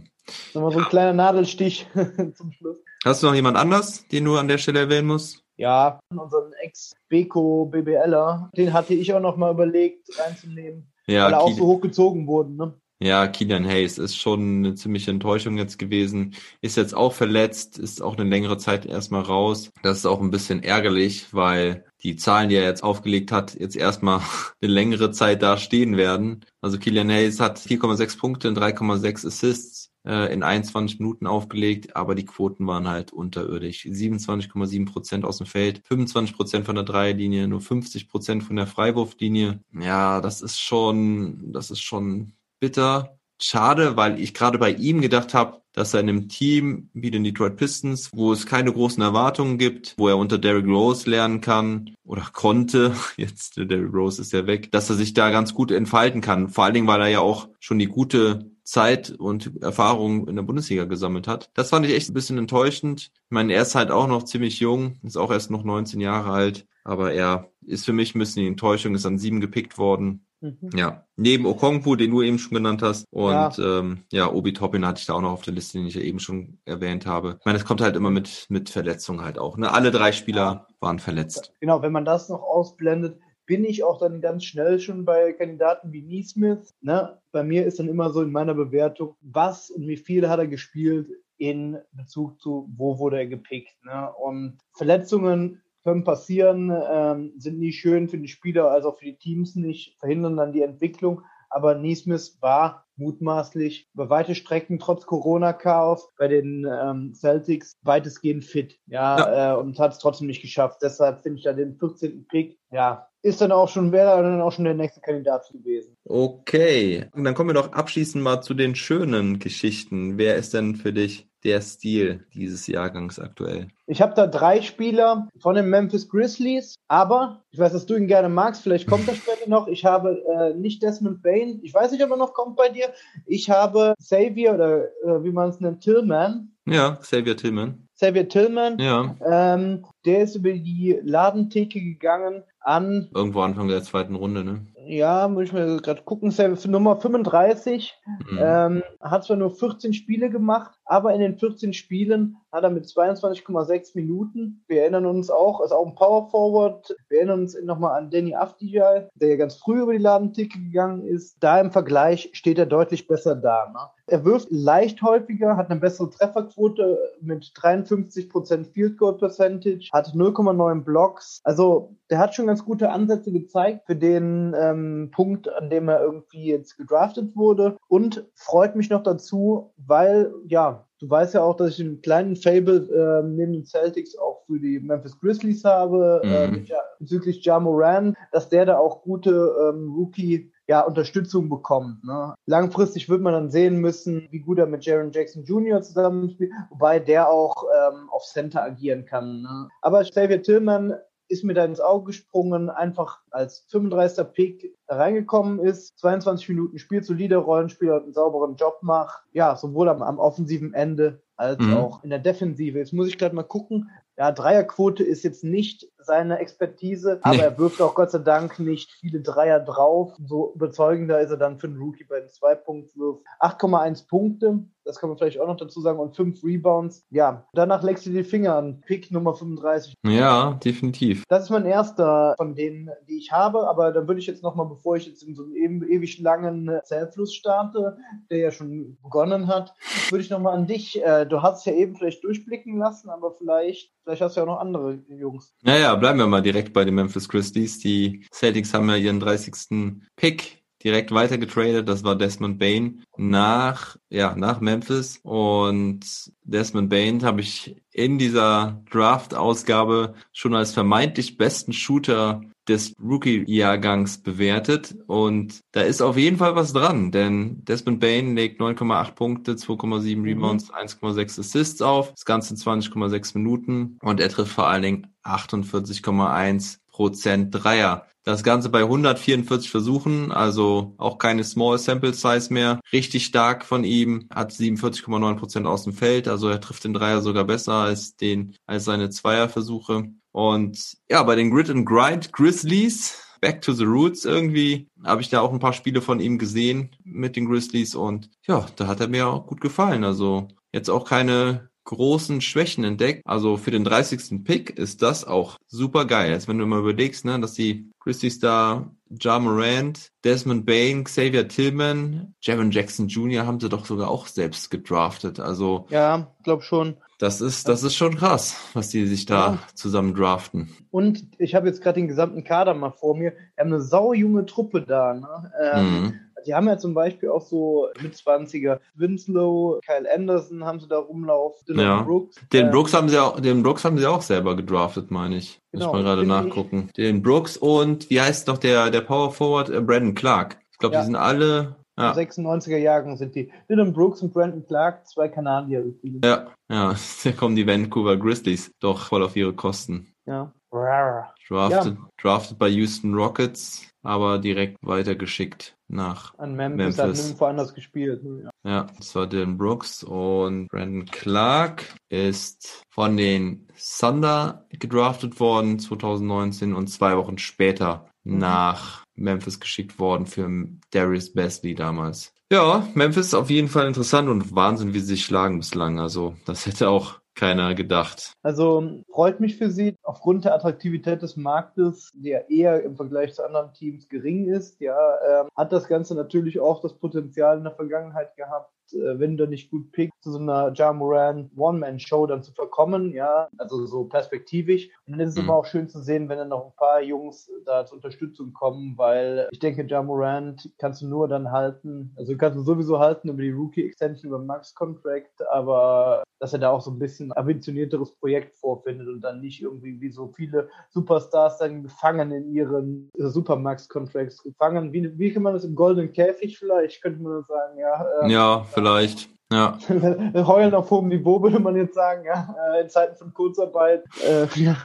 nochmal so ein kleiner Nadelstich [LAUGHS] zum Schluss. Hast du noch jemand anders, den du an der Stelle erwähnen musst? Ja, unseren Ex-Beko BBLer, den hatte ich auch noch mal überlegt reinzunehmen, Ja, weil er auch so hoch gezogen wurde. Ne? Ja, Kilian Hayes ist schon eine ziemliche Enttäuschung jetzt gewesen. Ist jetzt auch verletzt, ist auch eine längere Zeit erstmal raus. Das ist auch ein bisschen ärgerlich, weil die Zahlen, die er jetzt aufgelegt hat, jetzt erstmal [LAUGHS] eine längere Zeit da stehen werden. Also Kilian Hayes hat 4,6 Punkte und 3,6 Assists äh, in 21 Minuten aufgelegt, aber die Quoten waren halt unterirdisch. 27,7 Prozent aus dem Feld, 25 Prozent von der Dreierlinie, nur 50 Prozent von der Freiwurflinie. Ja, das ist schon, das ist schon bitter. Schade, weil ich gerade bei ihm gedacht habe, dass er in einem Team wie den Detroit Pistons, wo es keine großen Erwartungen gibt, wo er unter Derrick Rose lernen kann oder konnte, [LAUGHS] jetzt der Derrick Rose ist ja weg, dass er sich da ganz gut entfalten kann. Vor allen Dingen, weil er ja auch schon die gute Zeit und Erfahrung in der Bundesliga gesammelt hat. Das fand ich echt ein bisschen enttäuschend. Ich meine, er ist halt auch noch ziemlich jung, ist auch erst noch 19 Jahre alt, aber er ist für mich ein bisschen die Enttäuschung, ist an sieben gepickt worden. Mhm. Ja, neben Okongwu, den du eben schon genannt hast. Und Ja. ja, ähm, ja Obi Toppin hatte ich da auch noch auf der Liste, den ich ja eben schon erwähnt habe. Ich meine, es kommt halt immer mit, mit Verletzungen halt auch. Ne? Alle drei Spieler waren verletzt. Genau, wenn man das noch ausblendet, bin ich auch dann ganz schnell schon bei Kandidaten wie Neesmith. Ne? Bei mir ist dann immer so in meiner Bewertung, was und wie viel hat er gespielt in Bezug zu, wo wurde er gepickt. Ne? Und Verletzungen können passieren, ähm, sind nie schön für die Spieler, als auch für die Teams nicht, verhindern dann die Entwicklung. Aber Neesmith war mutmaßlich über weite Strecken trotz Corona-Chaos bei den ähm, Celtics weitestgehend fit. Ja, Äh, und hat es trotzdem nicht geschafft. Deshalb finde ich da den 14. Pick, ja, ist dann auch schon, wäre dann auch schon der nächste Kandidat gewesen. Okay, und dann kommen wir doch abschließend mal zu den schönen Geschichten. Wer ist denn für dich der Stil dieses Jahrgangs aktuell? Ich habe da drei Spieler von den Memphis Grizzlies, aber ich weiß, dass du ihn gerne magst, vielleicht kommt er [LAUGHS] später noch. Ich habe äh, nicht Desmond Bain, ich weiß nicht, ob er noch kommt bei dir. Ich habe Xavier oder äh, wie man es nennt, Tillman. Ja, Xavier Tillman. Xavier Tillman, Ja, ähm, der ist über die Ladentheke gegangen an, irgendwo Anfang der zweiten Runde, ne? ja, muss ich mir gerade gucken, Nummer 35. Mhm. Ähm, hat zwar nur 14 Spiele gemacht, aber in den 14 Spielen hat er mit 22,6 Minuten, wir erinnern uns auch, ist auch ein Power Forward, wir erinnern uns nochmal an Danny Afdijay, der ja ganz früh über die Ladenticke gegangen ist. Da im Vergleich steht er deutlich besser da. Ne? Er wirft leicht häufiger, hat eine bessere Trefferquote mit 53% Field Goal Percentage, hat 0,9 Blocks. Also der hat schon ganz gute Ansätze gezeigt für den ähm, Punkt, an dem er irgendwie jetzt gedraftet wurde. Und freut mich noch dazu, weil, ja, du weißt ja auch, dass ich einen kleinen Fable äh, neben den Celtics auch für die Memphis Grizzlies habe, mhm. äh, bezüglich Ja Moran, dass der da auch gute ähm, Rookie ja, Unterstützung bekommt. Ne? Langfristig wird man dann sehen müssen, wie gut er mit Jaron Jackson Jr. zusammenspielt, wobei der auch ähm, auf Center agieren kann. Ne? Aber Xavier Tillman ist mir da ins Auge gesprungen, einfach als 35er Pick reingekommen ist, 22 Minuten spielt, solider Rollenspieler und einen sauberen Job macht. Ja, sowohl am, am offensiven Ende als mhm. auch in der Defensive. Jetzt muss ich gerade mal gucken. Ja, Dreierquote ist jetzt nicht seine Expertise, aber nee. er wirft auch Gott sei Dank nicht viele Dreier drauf. So überzeugender ist er dann für einen Rookie bei den Zwei-Punkt-Würfen. 8,1 Punkte, das kann man vielleicht auch noch dazu sagen, und 5 Rebounds. Ja, danach legst du die Finger an. Pick Nummer 35. Ja, definitiv. Das ist mein erster von denen, die ich habe, aber dann würde ich jetzt nochmal, bevor ich jetzt in so einen ewig langen Zählfluss starte, der ja schon begonnen hat, würde ich nochmal an dich, äh, du hast es ja eben vielleicht durchblicken lassen, aber vielleicht, vielleicht hast du ja auch noch andere Jungs. Naja, bleiben wir mal direkt bei den Memphis Grizzlies. Die Celtics haben ja ihren 30. Pick direkt weiter. Das war Desmond Bain nach, ja, nach Memphis. Und Desmond Bain habe ich in dieser Draft-Ausgabe schon als vermeintlich besten Shooter des Rookie-Jahrgangs bewertet. Und da ist auf jeden Fall was dran, denn Desmond Bain legt 9,8 Punkte, 2,7 mhm. Rebounds, 1,6 Assists auf, das Ganze in 20,6 Minuten und er trifft vor allen Dingen 48,1 Prozent Dreier. Das Ganze bei 144 Versuchen, also auch keine Small Sample Size mehr. Richtig stark von ihm, hat 47,9 Prozent aus dem Feld, also er trifft den Dreier sogar besser als den, als seine Zweierversuche. Und ja, bei den Grid and Grind Grizzlies, Back to the Roots irgendwie, habe ich da auch ein paar Spiele von ihm gesehen mit den Grizzlies und ja, da hat er mir auch gut gefallen. Also jetzt auch keine großen Schwächen entdeckt. Also für den 30. Pick ist das auch super geil. Jetzt wenn du mal überlegst, ne, dass die Grizzlies da Ja Morant, Desmond Bain, Xavier Tillman, Jaron Jackson Jr. haben sie doch sogar auch selbst gedraftet. Also ja, glaub schon. Das ist, das ist schon krass, was die sich da ja. zusammen draften. Und ich habe jetzt gerade den gesamten Kader mal vor mir. Wir haben eine saujunge Truppe da. Ne? Ähm, mhm. Die haben ja zum Beispiel auch so mit 20er Winslow, Kyle Anderson haben sie da rumlaufen, Dylan ja. Brooks. Den ähm, Brooks haben sie auch, den Brooks haben sie auch selber gedraftet, meine ich. Genau, Muss ich mal gerade nachgucken. Den Brooks und wie heißt noch der, der Power Forward? Äh, Brandon Clark. Ich glaube, ja. die sind alle ja. 96er Jahren sind die. Dylan Brooks und Brandon Clark, zwei Kanadier übrigens. Ja, ja, [LAUGHS] da kommen die Vancouver Grizzlies doch voll auf ihre Kosten. Ja. Drafted, ja. drafted bei Houston Rockets, aber direkt weitergeschickt nach An Memphis. Memphis. Hat nirgendwo anders gespielt. Ja. ja, das war Dylan Brooks und Brandon Clark ist von den Thunder gedraftet worden 2019 und zwei Wochen später mhm. nach Memphis geschickt worden für Darius Besley damals. Ja, Memphis ist auf jeden Fall interessant und Wahnsinn, wie sie sich schlagen bislang. Also, das hätte auch keiner gedacht. Also freut mich für sie aufgrund der Attraktivität des Marktes, der eher im Vergleich zu anderen Teams gering ist. Ja, ähm, hat das Ganze natürlich auch das Potenzial in der Vergangenheit gehabt, wenn du nicht gut pickst, zu so einer Ja Moran One-Man-Show dann zu verkommen, ja, also so perspektivisch. Und dann ist es mhm. immer auch schön zu sehen, wenn dann noch ein paar Jungs da zur Unterstützung kommen, weil ich denke, Ja Morant kannst du nur dann halten, also kannst du sowieso halten über die Rookie-Extension, über Max-Contract, aber dass er da auch so ein bisschen ambitionierteres Projekt vorfindet und dann nicht irgendwie wie so viele Superstars dann gefangen in ihren Supermax-Contracts gefangen. Wie, wie kann man das im goldenen Käfig vielleicht, könnte man sagen, ja. Ähm, ja, vielleicht. Ja. [LAUGHS] Heulen auf hohem Niveau, würde man jetzt sagen, ja, äh, in Zeiten von Kurzarbeit. Äh, ja,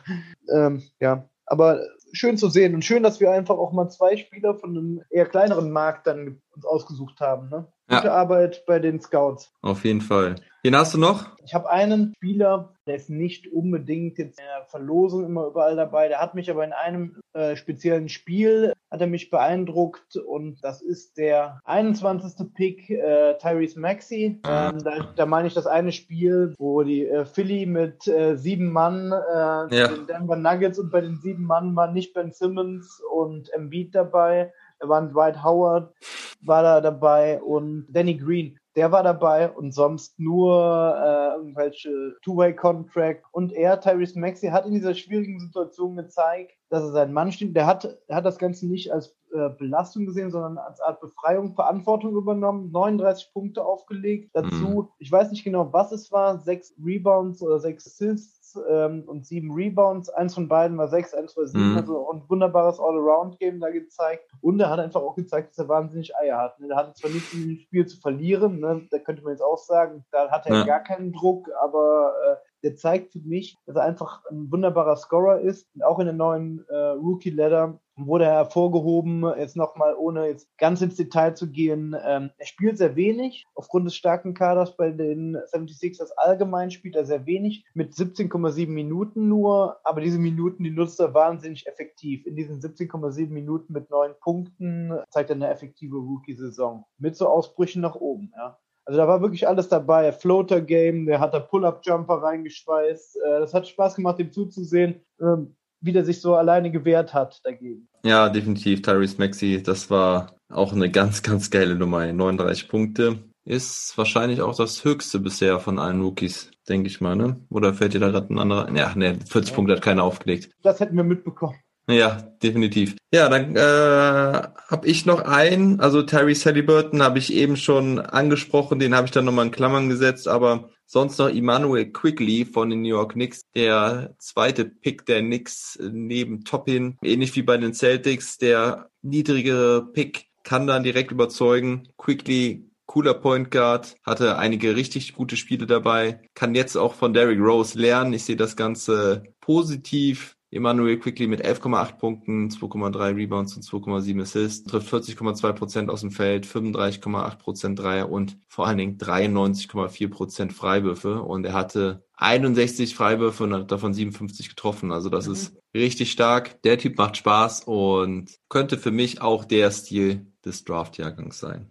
ähm, ja, aber schön zu sehen und schön, dass wir einfach auch mal zwei Spieler von einem eher kleineren Markt dann uns ausgesucht haben. Ne? Gute Ja. Arbeit bei den Scouts. Auf jeden Fall. Wen hast du noch? Ich habe einen Spieler, der ist nicht unbedingt jetzt in der Verlosung immer überall dabei. Der hat mich aber in einem äh, speziellen Spiel hat er mich beeindruckt und das ist der 21. Pick äh, Tyrese Maxey. Ähm, da, da meine ich das eine Spiel, wo die äh, Philly mit äh, sieben Mann äh, Ja. den Denver Nuggets und bei den sieben Mann waren nicht Ben Simmons und Embiid dabei. Waren Dwight Howard war da dabei und Danny Green. Der war dabei und sonst nur äh, irgendwelche Two-Way-Contract. Und er, Tyrese Maxey, hat in dieser schwierigen Situation gezeigt, dass er sein Mann stimmt. Der hat, er hat das Ganze nicht als äh, Belastung gesehen, sondern als Art Befreiung, Verantwortung übernommen, 39 Punkte aufgelegt. Dazu, ich weiß nicht genau, was es war, sechs Rebounds oder sechs Assists ähm, und sieben Rebounds. Eins von beiden war sechs, eins war sieben. Mhm. Also ein wunderbares All-Around-Game da gezeigt. Und er hat einfach auch gezeigt, dass er wahnsinnig Eier hat. Ne? Er hatte zwar nichts in dem Spiel zu verlieren, ne? da könnte man jetzt auch sagen, da hat er Ja. gar keinen Druck, aber äh, der zeigt für mich, dass er einfach ein wunderbarer Scorer ist. Und auch in der neuen äh, Rookie-Ladder wurde er hervorgehoben, jetzt nochmal ohne jetzt ganz ins Detail zu gehen. Ähm, er spielt sehr wenig, aufgrund des starken Kaders bei den 76ers allgemein spielt er sehr wenig, mit 17,7 Minuten nur, aber diese Minuten, die nutzt er wahnsinnig effektiv. In diesen 17,7 Minuten mit neun Punkten zeigt er eine effektive Rookie-Saison. Mit so Ausbrüchen nach oben, ja. Also da war wirklich alles dabei. Floater Game, der hat da Pull-Up-Jumper reingeschweißt. Äh, das hat Spaß gemacht, dem zuzusehen, ähm, wie der sich so alleine gewehrt hat dagegen. Ja, definitiv. Tyrese Maxey, das war auch eine ganz, ganz geile Nummer. 39 Punkte. Ist wahrscheinlich auch das höchste bisher von allen Rookies, denke ich mal, ne? Oder fällt dir da gerade ein anderer? Ja, ne, 40 Ja. Punkte hat keiner aufgelegt. Das hätten wir mitbekommen. Ja, definitiv. Ja, dann äh, habe ich noch einen, also Terry Halliburton habe ich eben schon angesprochen, den habe ich dann nochmal in Klammern gesetzt, aber sonst noch Emmanuel Quigley von den New York Knicks, der zweite Pick der Knicks neben Toppin, ähnlich wie bei den Celtics, der niedrigere Pick kann dann direkt überzeugen. Quigley cooler Point Guard, hatte einige richtig gute Spiele dabei, kann jetzt auch von Derrick Rose lernen. Ich sehe das Ganze positiv. Emmanuel Quickly mit 11,8 Punkten, 2,3 Rebounds und 2,7 Assists, trifft 40,2 Prozent aus dem Feld, 35,8 Prozent Dreier und vor allen Dingen 93,4 Prozent Freiwürfe. Und er hatte 61 Freiwürfe und hat davon 57 getroffen. Also das Mhm. ist richtig stark. Der Typ macht Spaß und könnte für mich auch der Stil des Draft-Jahrgangs sein.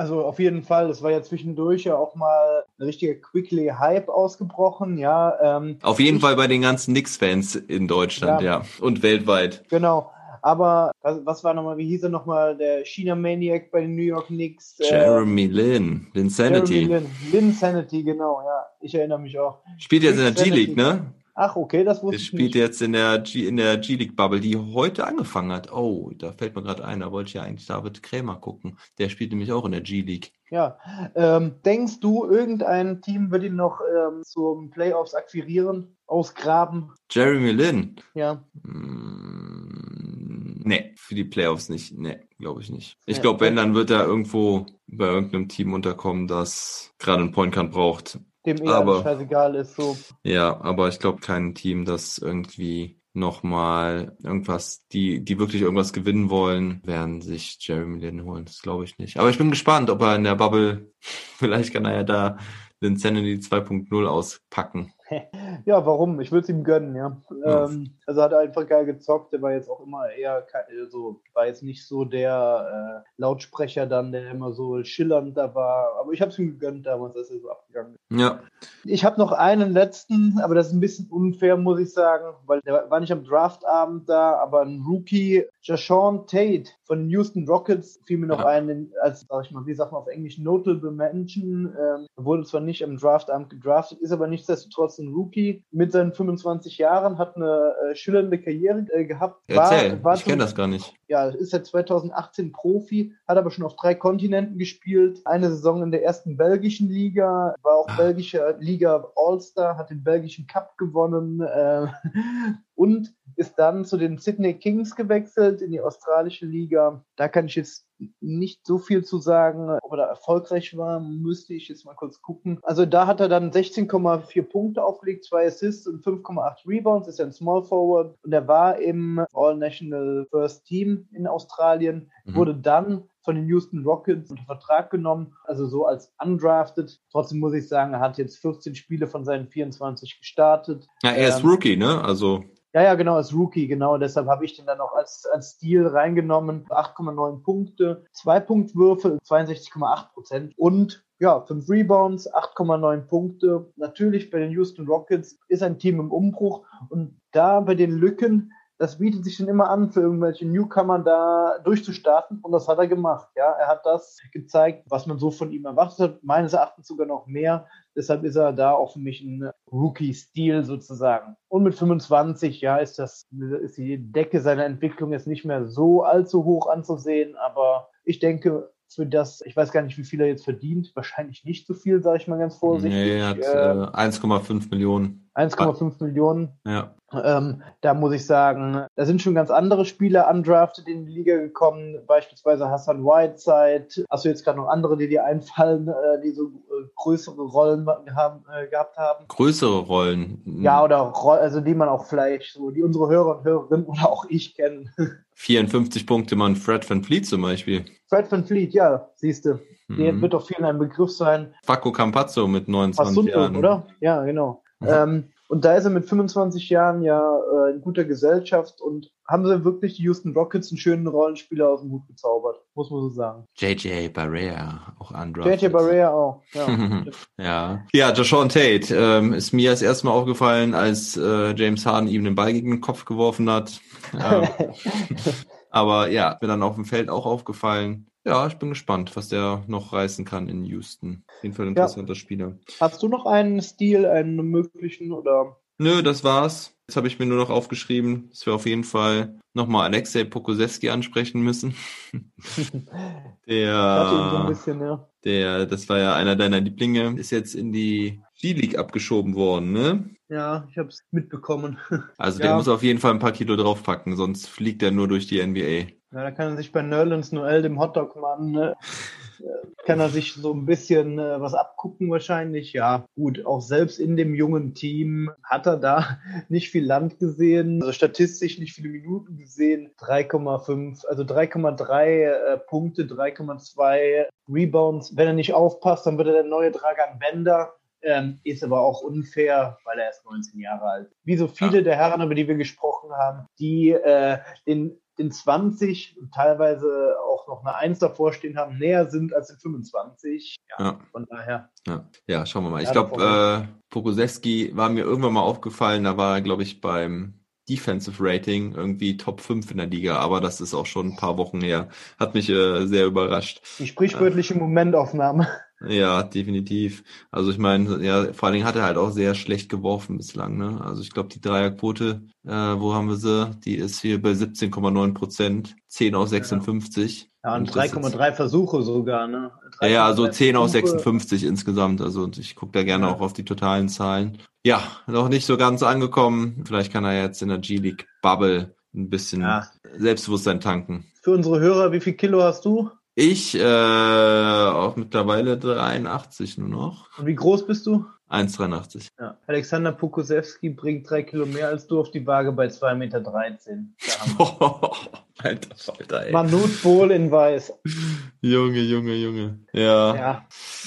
Also auf jeden Fall, das war ja zwischendurch ja auch mal ein richtiger Quickly-Hype ausgebrochen, ja. Ähm, Auf jeden Ich- Fall bei den ganzen Knicks-Fans in Deutschland, ja. Ja. Und weltweit. genau. Aber was, was war nochmal, wie hieß er nochmal, der China-Maniac bei den New York Knicks? Äh, Jeremy Lin, Linsanity. Jeremy Lin. Lin Sanity, genau, ja. Ich erinnere mich auch. Spielt jetzt in der Linsanity. G-League, ne? Ach, okay, das wusste ich spielt nicht. jetzt in der G in der G-League Bubble, die heute angefangen hat. Oh, da fällt mir gerade ein, da wollte ich ja eigentlich David Krämer gucken. Der spielt nämlich auch in der G-League. Ja. Ähm, denkst du, irgendein Team wird ihn noch ähm, zum Playoffs akquirieren, ausgraben? Jeremy Lin. Ja. Mm, nee, für die Playoffs nicht. Nee, glaube ich nicht. Ich glaube, wenn, dann wird er irgendwo bei irgendeinem Team unterkommen, das gerade einen Point Guard braucht. Dem eh Aber- scheißegal ist, so. Ja, aber ich glaube kein Team, das irgendwie nochmal irgendwas, die, die wirklich irgendwas gewinnen wollen, werden sich Jeremy Lin holen. Das glaube ich nicht. Aber ich bin gespannt, ob er in der Bubble, [LAUGHS] vielleicht kann er ja da den Sanity 2.0 auspacken. [LAUGHS] Ja, warum? Ich würde es ihm gönnen, ja. Ja. Ähm, also hat er einfach geil gezockt, der war jetzt auch immer eher, ke- so, war jetzt nicht so der äh, Lautsprecher dann, der immer so schillernd da war. Aber ich habe es ihm gegönnt damals, als er so abgegangen ist. Ja, Ich habe noch einen letzten, aber das ist ein bisschen unfair, muss ich sagen, weil der war nicht am Draftabend da, aber ein Rookie, Jashawn Tate von den Houston Rockets, fiel mir noch Ja. ein, als, sag ich mal, wie sagt man auf Englisch, Notable Mention, ähm, wurde zwar nicht am Draftabend gedraftet, ist aber nichtsdestotrotz ein Rookie mit seinen 25 Jahren, hat eine äh, schillernde Karriere äh, gehabt. erzähl. war ich kenne das gar nicht. ja, ist seit 2018 Profi, hat aber schon auf drei Kontinenten gespielt. Eine Saison in der ersten belgischen Liga, war auch Ah. belgische Liga All-Star, hat den belgischen Cup gewonnen äh, und ist dann zu den Sydney Kings gewechselt in die australische Liga. Da kann ich jetzt nicht so viel zu sagen. Ob er da erfolgreich war, müsste ich jetzt mal kurz gucken. Also da hat er dann 16,4 Punkte aufgelegt, zwei Assists und 5,8 Rebounds, ist ein Small Forward und er war im All-National First Team in Australien, Mhm. wurde dann von den Houston Rockets unter Vertrag genommen, also so als undrafted. Trotzdem muss ich sagen, er hat jetzt 14 Spiele von seinen 24 gestartet. Ja, er ist Ähm, Rookie, ne? Also Ja, ja, genau, als Rookie, genau. Deshalb habe ich den dann auch als, als Stil reingenommen. 8,9 Punkte, 2 Punktwürfe, 62,8 Prozent und ja, 5 Rebounds, 8,9 Punkte. Natürlich bei den Houston Rockets ist ein Team im Umbruch und da bei den Lücken, das bietet sich dann immer an, für irgendwelche Newcomer da durchzustarten und das hat er gemacht. Ja, er hat das gezeigt, was man so von ihm erwartet hat. Meines Erachtens sogar noch mehr. Deshalb ist er da auch für mich ein Rookie-Stil sozusagen. Und mit 25, ja, ist das, ist die Decke seiner Entwicklung jetzt nicht mehr so allzu hoch anzusehen, aber ich denke, für das, ich weiß gar nicht, wie viel er jetzt verdient, wahrscheinlich nicht so viel, sage ich mal ganz vorsichtig. nee, er hat Äh, äh, 1,5 Millionen. 1,5 Millionen. Ja. Ähm, da muss ich sagen, da sind schon ganz andere Spieler undrafted in die Liga gekommen, beispielsweise Hassan Whiteside. Hast du jetzt gerade noch andere, die dir einfallen, äh, die so äh, größere Rollen haben, äh, gehabt haben? Größere Rollen. Ja, oder Ro- also die man auch vielleicht so, die unsere Hörer und Hörerinnen oder auch ich kennen. [LAUGHS] 54 Punkte man Fred Van Fleet zum Beispiel. Fred Van Fleet, ja, siehst du. Der Mhm. wird doch vielen ein Begriff sein. Paco Campazzo mit 29 Passunto, Jahren. oder? Ja, genau. Mhm. Ähm, und da ist er mit 25 Jahren ja äh, in guter Gesellschaft und haben sie wirklich die Houston Rockets einen schönen Rollenspieler aus dem Hut gezaubert, muss man so sagen. JJ Barrea, auch undrafted. JJ Barrea auch. Ja. [LAUGHS] Ja, ja, Joshawn Tate ähm, ist mir als erstes Mal aufgefallen, als äh, James Harden ihm den Ball gegen den Kopf geworfen hat. Ähm, [LAUGHS] aber ja, mir dann auf dem Feld auch aufgefallen. Ja, ich bin gespannt, was der noch reißen kann in Houston. Auf jeden Fall ein interessanter Spieler. Hast du noch einen Stil, einen möglichen oder? Nö, das war's. Jetzt habe ich mir nur noch aufgeschrieben, dass wir auf jeden Fall nochmal Alexei Pokusewski ansprechen müssen. [LAUGHS] Der, bisschen, ja. der, das war ja einer deiner Lieblinge, ist jetzt in die G-League abgeschoben worden, ne? Ja, ich habe es mitbekommen. [LAUGHS] Also Ja. der muss auf jeden Fall ein paar Kilo draufpacken, sonst fliegt er nur durch die NBA. Ja, da kann er sich bei Nerlens Noel, dem Hotdog-Mann, ne, äh, kann er sich so ein bisschen äh, was abgucken wahrscheinlich. Ja, gut, auch selbst in dem jungen Team hat er da [LAUGHS] nicht viel Land gesehen, also statistisch nicht viele Minuten gesehen. 3,5, also 3,3 äh, Punkte, 3,2 Rebounds. Wenn er nicht aufpasst, dann wird er der neue Dragan Bender. Ähm, ist aber auch unfair, weil er erst 19 Jahre alt ist. Wie so viele der Herren, über die wir gesprochen haben, die äh, den, den 20 und teilweise auch noch eine 1 davor stehen haben, näher sind als den 25. Ja, Ja. von daher. Ja, ja schauen wir mal. Ich glaube, äh, Pokusewski war mir irgendwann mal aufgefallen, da war er, glaube ich, beim Defensive Rating irgendwie Top 5 in der Liga, aber das ist auch schon ein paar Wochen her. Hat mich äh, sehr überrascht. Die sprichwörtliche Momentaufnahme. Ja, definitiv. Also ich meine, ja, vor allen Dingen hat er halt auch sehr schlecht geworfen bislang, ne? Also ich glaube, die Dreierquote, äh, wo haben wir sie? Die ist hier bei 17,9 Prozent, 10 aus 56. Ja, und das ist- 3,3 Versuche sogar, ne? Ja, ja, also 3,3 10 aus Versuche. 56 insgesamt. Also und ich gucke da gerne Ja. auch auf die totalen Zahlen. Ja, noch nicht so ganz angekommen. Vielleicht kann er jetzt in der G-League Bubble ein bisschen Ja. Selbstbewusstsein tanken. Für unsere Hörer, wie viel Kilo hast du? Ich äh, auch mittlerweile 83 nur noch. Und wie groß bist du? 1,83. Ja. Alexander Pokusewski bringt drei Kilo mehr als du auf die Waage bei 2,13 Meter. Wir. [LAUGHS] Alter Falter, ey. Manut Bohl in Weiß. Junge, Junge, Junge. Ja. Ja,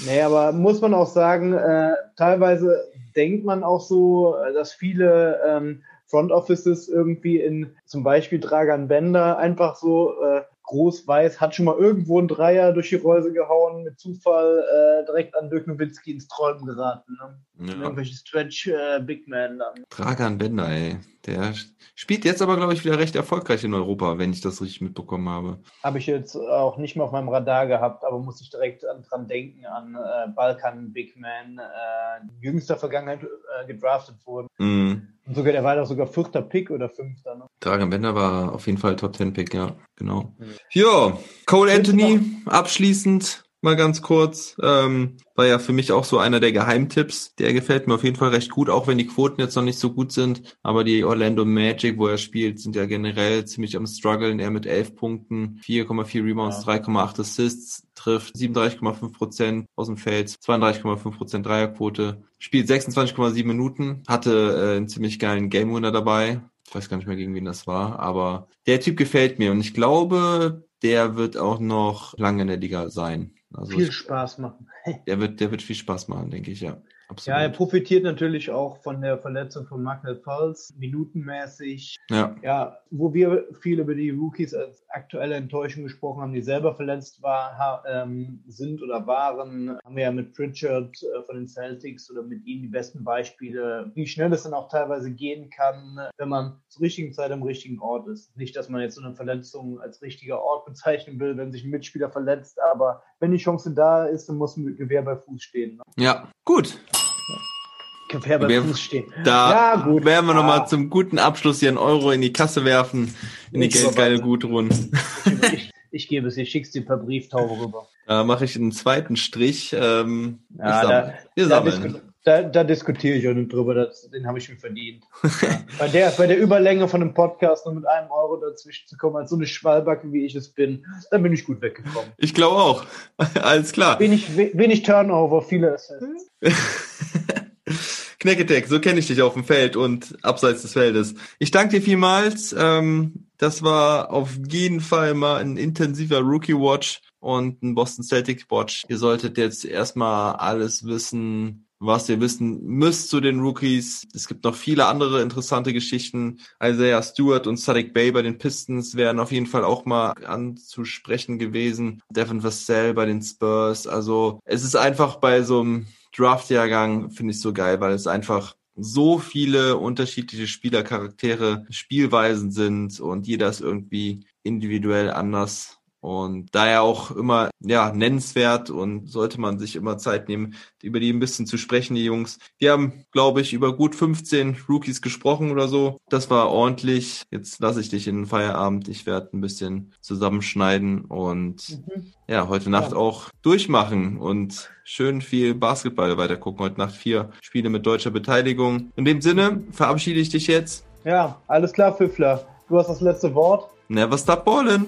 nee, aber muss man auch sagen, äh, teilweise denkt man auch so, äh, dass viele ähm, Front Offices irgendwie in zum Beispiel Dragan Bender einfach so äh, groß weiß, hat schon mal irgendwo einen Dreier durch die Reuse gehauen, mit Zufall äh, direkt an Dirk Nowitzki ins Träumen geraten. Ne? ja. Irgendwelche Stretch äh, Big Man dann. Dragan Bender, ey. Der spielt jetzt aber, glaube ich, wieder recht erfolgreich in Europa, wenn ich das richtig mitbekommen habe. Habe ich jetzt auch nicht mehr auf meinem Radar gehabt, aber muss ich direkt an, dran denken, an äh, Balkan Big Man, äh, jüngster Vergangenheit äh, gedraftet wurde. Mhm. Und sogar, der war doch sogar vierter Pick oder fünfter. Ne? Dragan Bender war auf jeden Fall Top 10 Pick, ja, genau. Mhm. Ja, Cole Anthony, abschließend mal ganz kurz, ähm, war ja für mich auch so einer der Geheimtipps. Der gefällt mir auf jeden Fall recht gut, auch wenn die Quoten jetzt noch nicht so gut sind. Aber die Orlando Magic, wo er spielt, sind ja generell ziemlich am struggeln. Er mit 11 Punkten, 4,4 Rebounds, Ja. 3,8 Assists, trifft 37,5 Prozent aus dem Feld, 32,5 Prozent Dreierquote, spielt 26,7 Minuten, hatte äh, einen ziemlich geilen Game Winner dabei. Ich weiß gar nicht mehr, gegen wen das war, aber der Typ gefällt mir und ich glaube, der wird auch noch lange in der Liga sein. Also Viel ich, Spaß machen. [LAUGHS] der wird, der wird viel Spaß machen, denke ich, ja. Ja, er Absolut. profitiert natürlich auch von der Verletzung von Markel Pulse, minutenmäßig. Ja, Ja, wo wir viel über die Rookies als aktuelle Enttäuschung gesprochen haben, die selber verletzt war, ähm, sind oder waren, haben wir ja mit Pritchard äh, von den Celtics oder mit ihm die besten Beispiele, wie schnell es dann auch teilweise gehen kann, wenn man zur richtigen Zeit am richtigen Ort ist. Nicht, dass man jetzt so eine Verletzung als richtiger Ort bezeichnen will, wenn sich ein Mitspieler verletzt, aber wenn die Chance da ist, dann muss ein Gewehr bei Fuß stehen. Ne? ja, gut. Gewehr bei Gewehr- Fuß stehen. Da Ja, gut. werden wir Ja. nochmal zum guten Abschluss hier einen Euro in die Kasse werfen, in die Nichts Geld- geile vorbei. Gutrunden. Ich, ich gebe es, ich schick's dir per Brieftaube rüber. Da mache ich einen zweiten Strich. Ähm, Ja, ich wir Da, sammeln. Da, da diskutiere ich auch nicht drüber, das, den habe ich mir verdient. Ja. [LAUGHS] Bei, der, bei der Überlänge von einem Podcast nur mit einem Euro dazwischen zu kommen, als so eine Schwalbacke, wie ich es bin, dann bin ich gut weggekommen. Ich glaube auch. [LAUGHS] Alles klar. Wenig, we- wenig Turnover, viele Assists. [LAUGHS] Kneckedeck, so kenne ich dich auf dem Feld und abseits des Feldes. Ich danke dir vielmals. Ähm, das war auf jeden Fall mal ein intensiver Rookie-Watch und ein Boston Celtics-Watch. Ihr solltet jetzt erstmal alles wissen, was ihr wissen müsst zu den Rookies. Es gibt noch viele andere interessante Geschichten. Isaiah Stewart und Sadiq Bay bei den Pistons wären auf jeden Fall auch mal anzusprechen gewesen. Devin Vassell bei den Spurs. Also es ist einfach bei so einem Draftjahrgang finde ich so geil, weil es einfach so viele unterschiedliche Spielercharaktere, Spielweisen sind und jeder ist irgendwie individuell anders und daher auch immer ja nennenswert und sollte man sich immer Zeit nehmen, über die ein bisschen zu sprechen, die Jungs. Wir haben, glaube ich, über gut 15 Rookies gesprochen oder so. Das war ordentlich. Jetzt lasse ich dich in den Feierabend. Ich werde ein bisschen zusammenschneiden und ja, heute Nacht Ja. auch durchmachen und schön viel Basketball weitergucken. Heute Nacht vier Spiele mit deutscher Beteiligung. In dem Sinne verabschiede ich dich jetzt. Ja, alles klar, Pfiffler. Du hast das letzte Wort. Never stop ballin'.